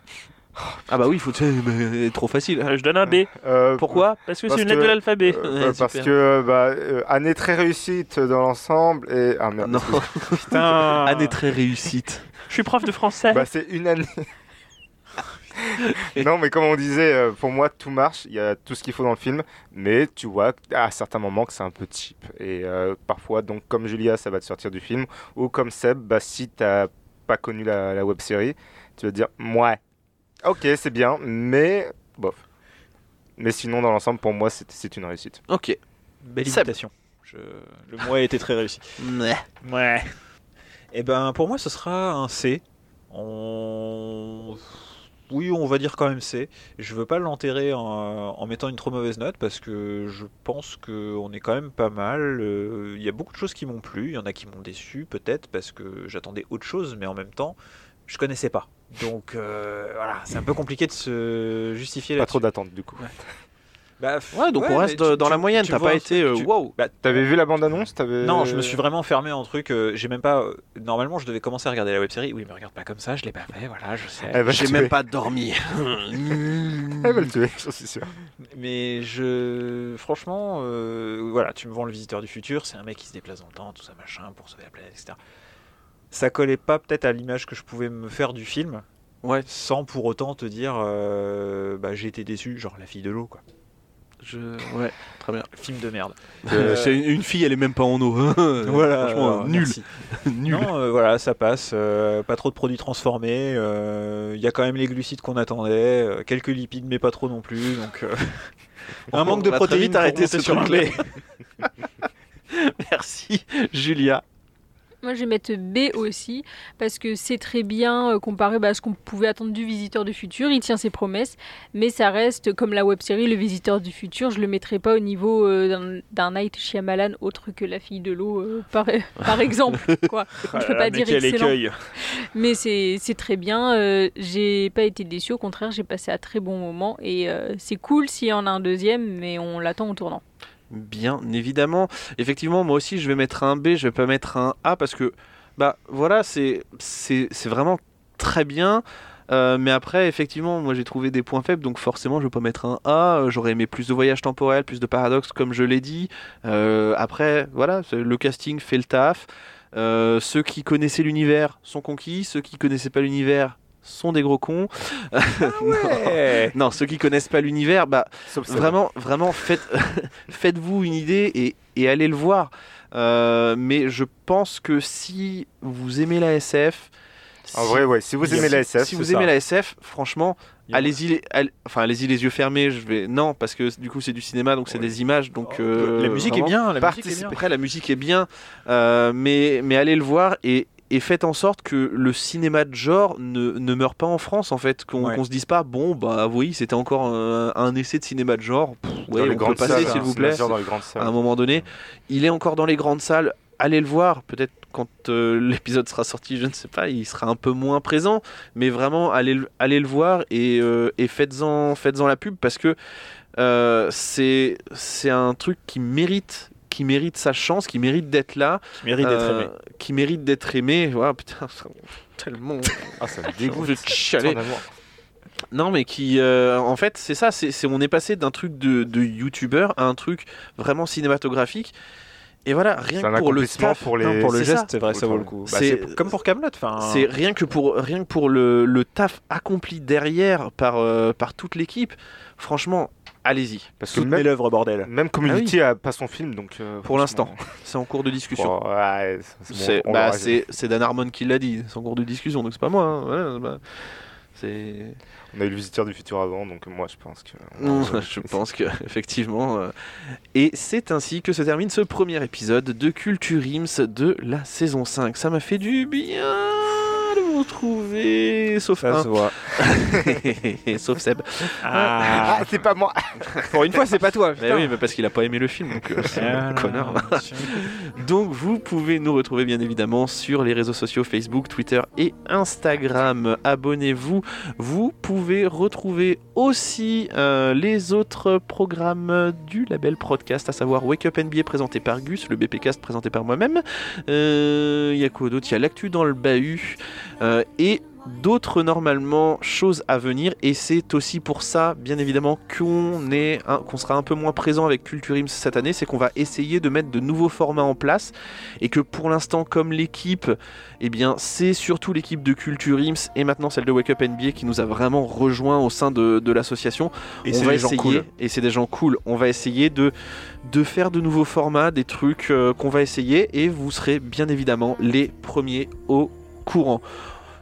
Speaker 2: Ah bah oui, faut mais trop facile. Je donne un B.
Speaker 3: Euh,
Speaker 2: Pourquoi Parce que c'est une lettre
Speaker 3: que-
Speaker 2: de l'alphabet.
Speaker 3: euh,
Speaker 2: Ouais,
Speaker 3: parce
Speaker 2: super.
Speaker 3: que bah, euh, année très réussite dans l'ensemble et ah merde.
Speaker 2: Non, *laughs*
Speaker 4: Putain.
Speaker 2: année très réussite.
Speaker 4: Je suis prof de français.
Speaker 3: Bah, c'est une année. *laughs* non, mais comme on disait, euh, pour moi, tout marche. Il y a tout ce qu'il faut dans le film. Mais tu vois à certains moments que c'est un peu cheap. Et euh, parfois, donc, comme Julia, ça va te sortir du film. Ou comme Seb, bah, si t'as pas connu la, la web série, tu vas te dire, ouais, ok, c'est bien, mais bof. Mais sinon, dans l'ensemble, pour moi, c'est une réussite.
Speaker 2: Ok.
Speaker 4: Belle
Speaker 2: Seb.
Speaker 4: imitation. Je- Le mois a été très réussi.
Speaker 2: Ouais.
Speaker 4: Ouais. Et ben pour moi ce sera un C. On... Oui, on va dire quand même C. Je veux pas l'enterrer en, en mettant une trop mauvaise note parce que je pense qu'on est quand même pas mal. Euh, Il y a beaucoup de choses qui m'ont plu, il y en a qui m'ont déçu peut-être parce que j'attendais autre chose, mais en même temps je connaissais pas. Donc euh, voilà, c'est un peu compliqué de se justifier
Speaker 3: Pas trop d'attente, du coup.
Speaker 4: Bah,
Speaker 2: Ouais, donc on reste
Speaker 4: tu-
Speaker 2: dans
Speaker 4: tu-
Speaker 2: la moyenne. T'as pas été euh,
Speaker 4: tu-
Speaker 2: wow.
Speaker 4: bah,
Speaker 3: T'avais vu la bande-annonce T'avais-
Speaker 4: non, je me suis vraiment enfermé en truc. euh, j'ai même pas. euh, normalement, je devais commencer à regarder la web série. Oui, mais regarde pas comme ça, je l'ai pas fait. Voilà, je sais.
Speaker 2: J'ai même pas dormi. *laughs*
Speaker 3: Elle va le tuer, j'en suis sûr.
Speaker 4: Mais je. Franchement, euh, voilà, tu me vends le visiteur du futur. C'est un mec qui se déplace dans le temps, tout ça, machin, pour sauver la planète, etc. Ça collait pas peut-être à l'image que je pouvais me faire du film.
Speaker 2: Ouais.
Speaker 4: Sans pour autant te dire, euh, bah, j'ai été déçu, genre la fille de l'eau, quoi.
Speaker 2: Je... Ouais, très bien.
Speaker 4: Film de merde.
Speaker 2: Euh, c'est une, fille, elle est même pas en eau. *laughs*
Speaker 4: Voilà,
Speaker 2: Franchement,
Speaker 4: euh,
Speaker 2: nul. *laughs* nul.
Speaker 4: Non, euh, voilà, ça passe. euh, pas trop de produits transformés. euh, Il y a quand même les glucides qu'on attendait. euh, quelques lipides, mais pas trop non plus. Donc, euh, *laughs* un manque de protéines. monter
Speaker 2: ce
Speaker 4: sur un.
Speaker 2: Merci, Julia.
Speaker 5: Moi, je vais mettre B aussi, parce que c'est très bien euh, comparé bah, à ce qu'on pouvait attendre du Visiteur du Futur. Il tient ses promesses, mais ça reste comme la web série Le Visiteur du Futur. Je le mettrai pas au niveau euh, d'un- Night Shyamalan autre que La fille de l'eau, euh, par, *laughs* par exemple. Quoi. *laughs* Je peux pas dire excellent.
Speaker 4: écueil.
Speaker 5: Mais c'est très bien. j'ai pas été déçue, au contraire, j'ai passé un très bon moment. Et c'est cool s'il y en a un deuxième, mais on l'attend au tournant.
Speaker 2: Bien évidemment. Effectivement, moi aussi, je vais mettre un B, je vais pas mettre un A parce que, bah voilà, c'est vraiment très bien. Euh, mais après, effectivement, moi j'ai trouvé des points faibles, donc forcément je vais pas mettre un A. Euh, J'aurais aimé plus de voyages temporels, plus de paradoxes, comme je l'ai dit. Euh, après, voilà, le casting fait le taf. Ceux qui connaissaient l'univers sont conquis, ceux qui connaissaient pas l'univers sont des gros cons. *laughs*
Speaker 4: Ouais.
Speaker 2: non, ceux qui connaissent pas l'univers, bah. Vraiment, vraiment, faites, *laughs* faites-vous une idée et, et allez le voir. Euh, mais je pense que si vous aimez la SF,
Speaker 3: En
Speaker 2: si-
Speaker 3: vrai, ouais, si vous
Speaker 2: si-
Speaker 3: aimez la SF,
Speaker 2: si vous
Speaker 3: ça.
Speaker 2: aimez la SF, franchement, allez-y, les- all- enfin allez-y les yeux fermés. Je vais non parce que du coup c'est du cinéma, donc c'est
Speaker 3: Ouais.
Speaker 2: des images, donc
Speaker 4: Oh,
Speaker 2: euh,
Speaker 4: la musique
Speaker 2: vraiment,
Speaker 4: est bien. La musique est bien.
Speaker 2: Après, la musique est bien, euh, mais, mais allez le voir et, et faites en sorte que le cinéma de genre ne, ne meure pas en France, en fait. Qu'on
Speaker 4: Ouais.
Speaker 2: se dise pas, bon, bah oui, c'était encore un, un essai de cinéma de genre. Pff,
Speaker 3: Dans
Speaker 2: ouais,
Speaker 3: les
Speaker 2: on peut passer,
Speaker 3: salles,
Speaker 2: s'il
Speaker 3: hein,
Speaker 2: vous plaît.
Speaker 3: dans les grandes
Speaker 2: À
Speaker 3: salles.
Speaker 2: un moment donné, il est encore dans les grandes salles. Allez le voir, peut-être quand euh, *laughs* l'épisode sera sorti, je ne sais pas, il sera un peu moins présent, mais vraiment allez, le- allez le voir et, euh, et faites-en faites-en la pub parce que euh, c'est c'est un truc qui mérite qui mérite sa chance, qui mérite d'être là,
Speaker 4: Qui mérite d'être
Speaker 2: euh,
Speaker 4: aimé.
Speaker 2: qui mérite d'être aimé. Voilà, putain, ça- tellement.
Speaker 3: Ah, ça me *laughs* dégoûte.
Speaker 2: de chialer. Non, mais qui, euh, en fait, c'est ça. C'est, c'est- on est passé d'un truc de, de youtubeur à un truc vraiment cinématographique. Et voilà, rien
Speaker 3: C'est un
Speaker 2: que pour le taf,
Speaker 3: pour les.
Speaker 4: Non, pour le geste, c'est vrai, ça vaut le coup. Bah,
Speaker 2: C'est-
Speaker 4: c'est comme pour Camelot. Enfin,
Speaker 2: c'est rien que pour rien que pour le, le taf accompli derrière par euh, par toute l'équipe. Franchement, allez-y.
Speaker 3: Parce que même,
Speaker 4: l'œuvre, bordel.
Speaker 3: même Community a pas son film, donc. euh,
Speaker 2: Pour l'instant, c'est en cours de discussion.
Speaker 3: ouais, c'est bon,
Speaker 2: bah, c'est Dan Harmon qui l'a dit. C'est en cours de discussion, donc c'est pas moi. hein. Voilà, bah, c'est
Speaker 3: On a eu le visiteur du futur avant, donc moi je pense que.
Speaker 2: Non, *laughs* je pense que *laughs* effectivement. euh, Et c'est ainsi que se termine ce premier épisode de Culture Ims de la saison 5. Ça m'a fait du bien de vous retrouver, sauf
Speaker 4: Ça
Speaker 2: un.
Speaker 4: se voit. *laughs*
Speaker 2: sauf Seb.
Speaker 4: Ah,
Speaker 3: Ah, c'est pas moi
Speaker 4: pour une fois, c'est pas toi.
Speaker 2: Mais oui, mais parce qu'il a pas aimé le film, donc euh, c'est un connard.
Speaker 4: Ah, *laughs*
Speaker 2: Donc vous pouvez nous retrouver bien évidemment sur les réseaux sociaux Facebook, Twitter et Instagram. Abonnez-vous. Vous pouvez retrouver aussi euh, les autres programmes du label Podcast, à savoir Wake Up NBA présenté par Gus, le BPcast présenté par moi-même. Euh, Il y a quoi d'autre? Il y a l'actu dans le bahut. Euh, Euh, et d'autres normalement choses à venir. Et c'est aussi pour ça bien évidemment qu'on est qu'on sera un peu moins présent avec Culture Ims cette année. C'est qu'on va essayer de mettre de nouveaux formats en place. Et que pour l'instant comme l'équipe eh bien c'est surtout l'équipe de Culture Ims et maintenant celle de Wake Up NBA qui nous a vraiment rejoint au sein de, de l'association.
Speaker 3: Et
Speaker 2: on va essayer
Speaker 3: cool.
Speaker 2: et c'est des gens cool. On va essayer de de faire de nouveaux formats des trucs euh, qu'on va essayer. Et vous serez bien évidemment les premiers au courant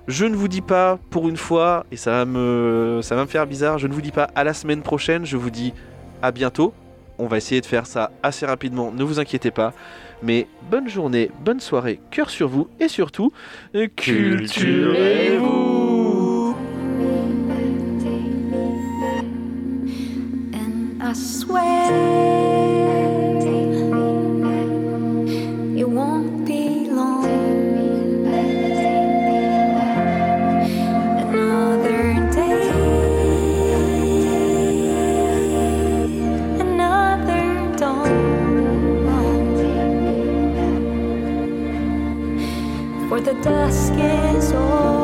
Speaker 2: je ne vous dis pas pour une fois, et ça va, me, ça va me faire bizarre, je ne vous dis pas à la semaine prochaine, je vous dis à bientôt. On va essayer de faire ça assez rapidement, ne vous inquiétez pas. Mais bonne journée, bonne soirée, cœur sur vous, et surtout, culturez-vous
Speaker 8: the dusk is all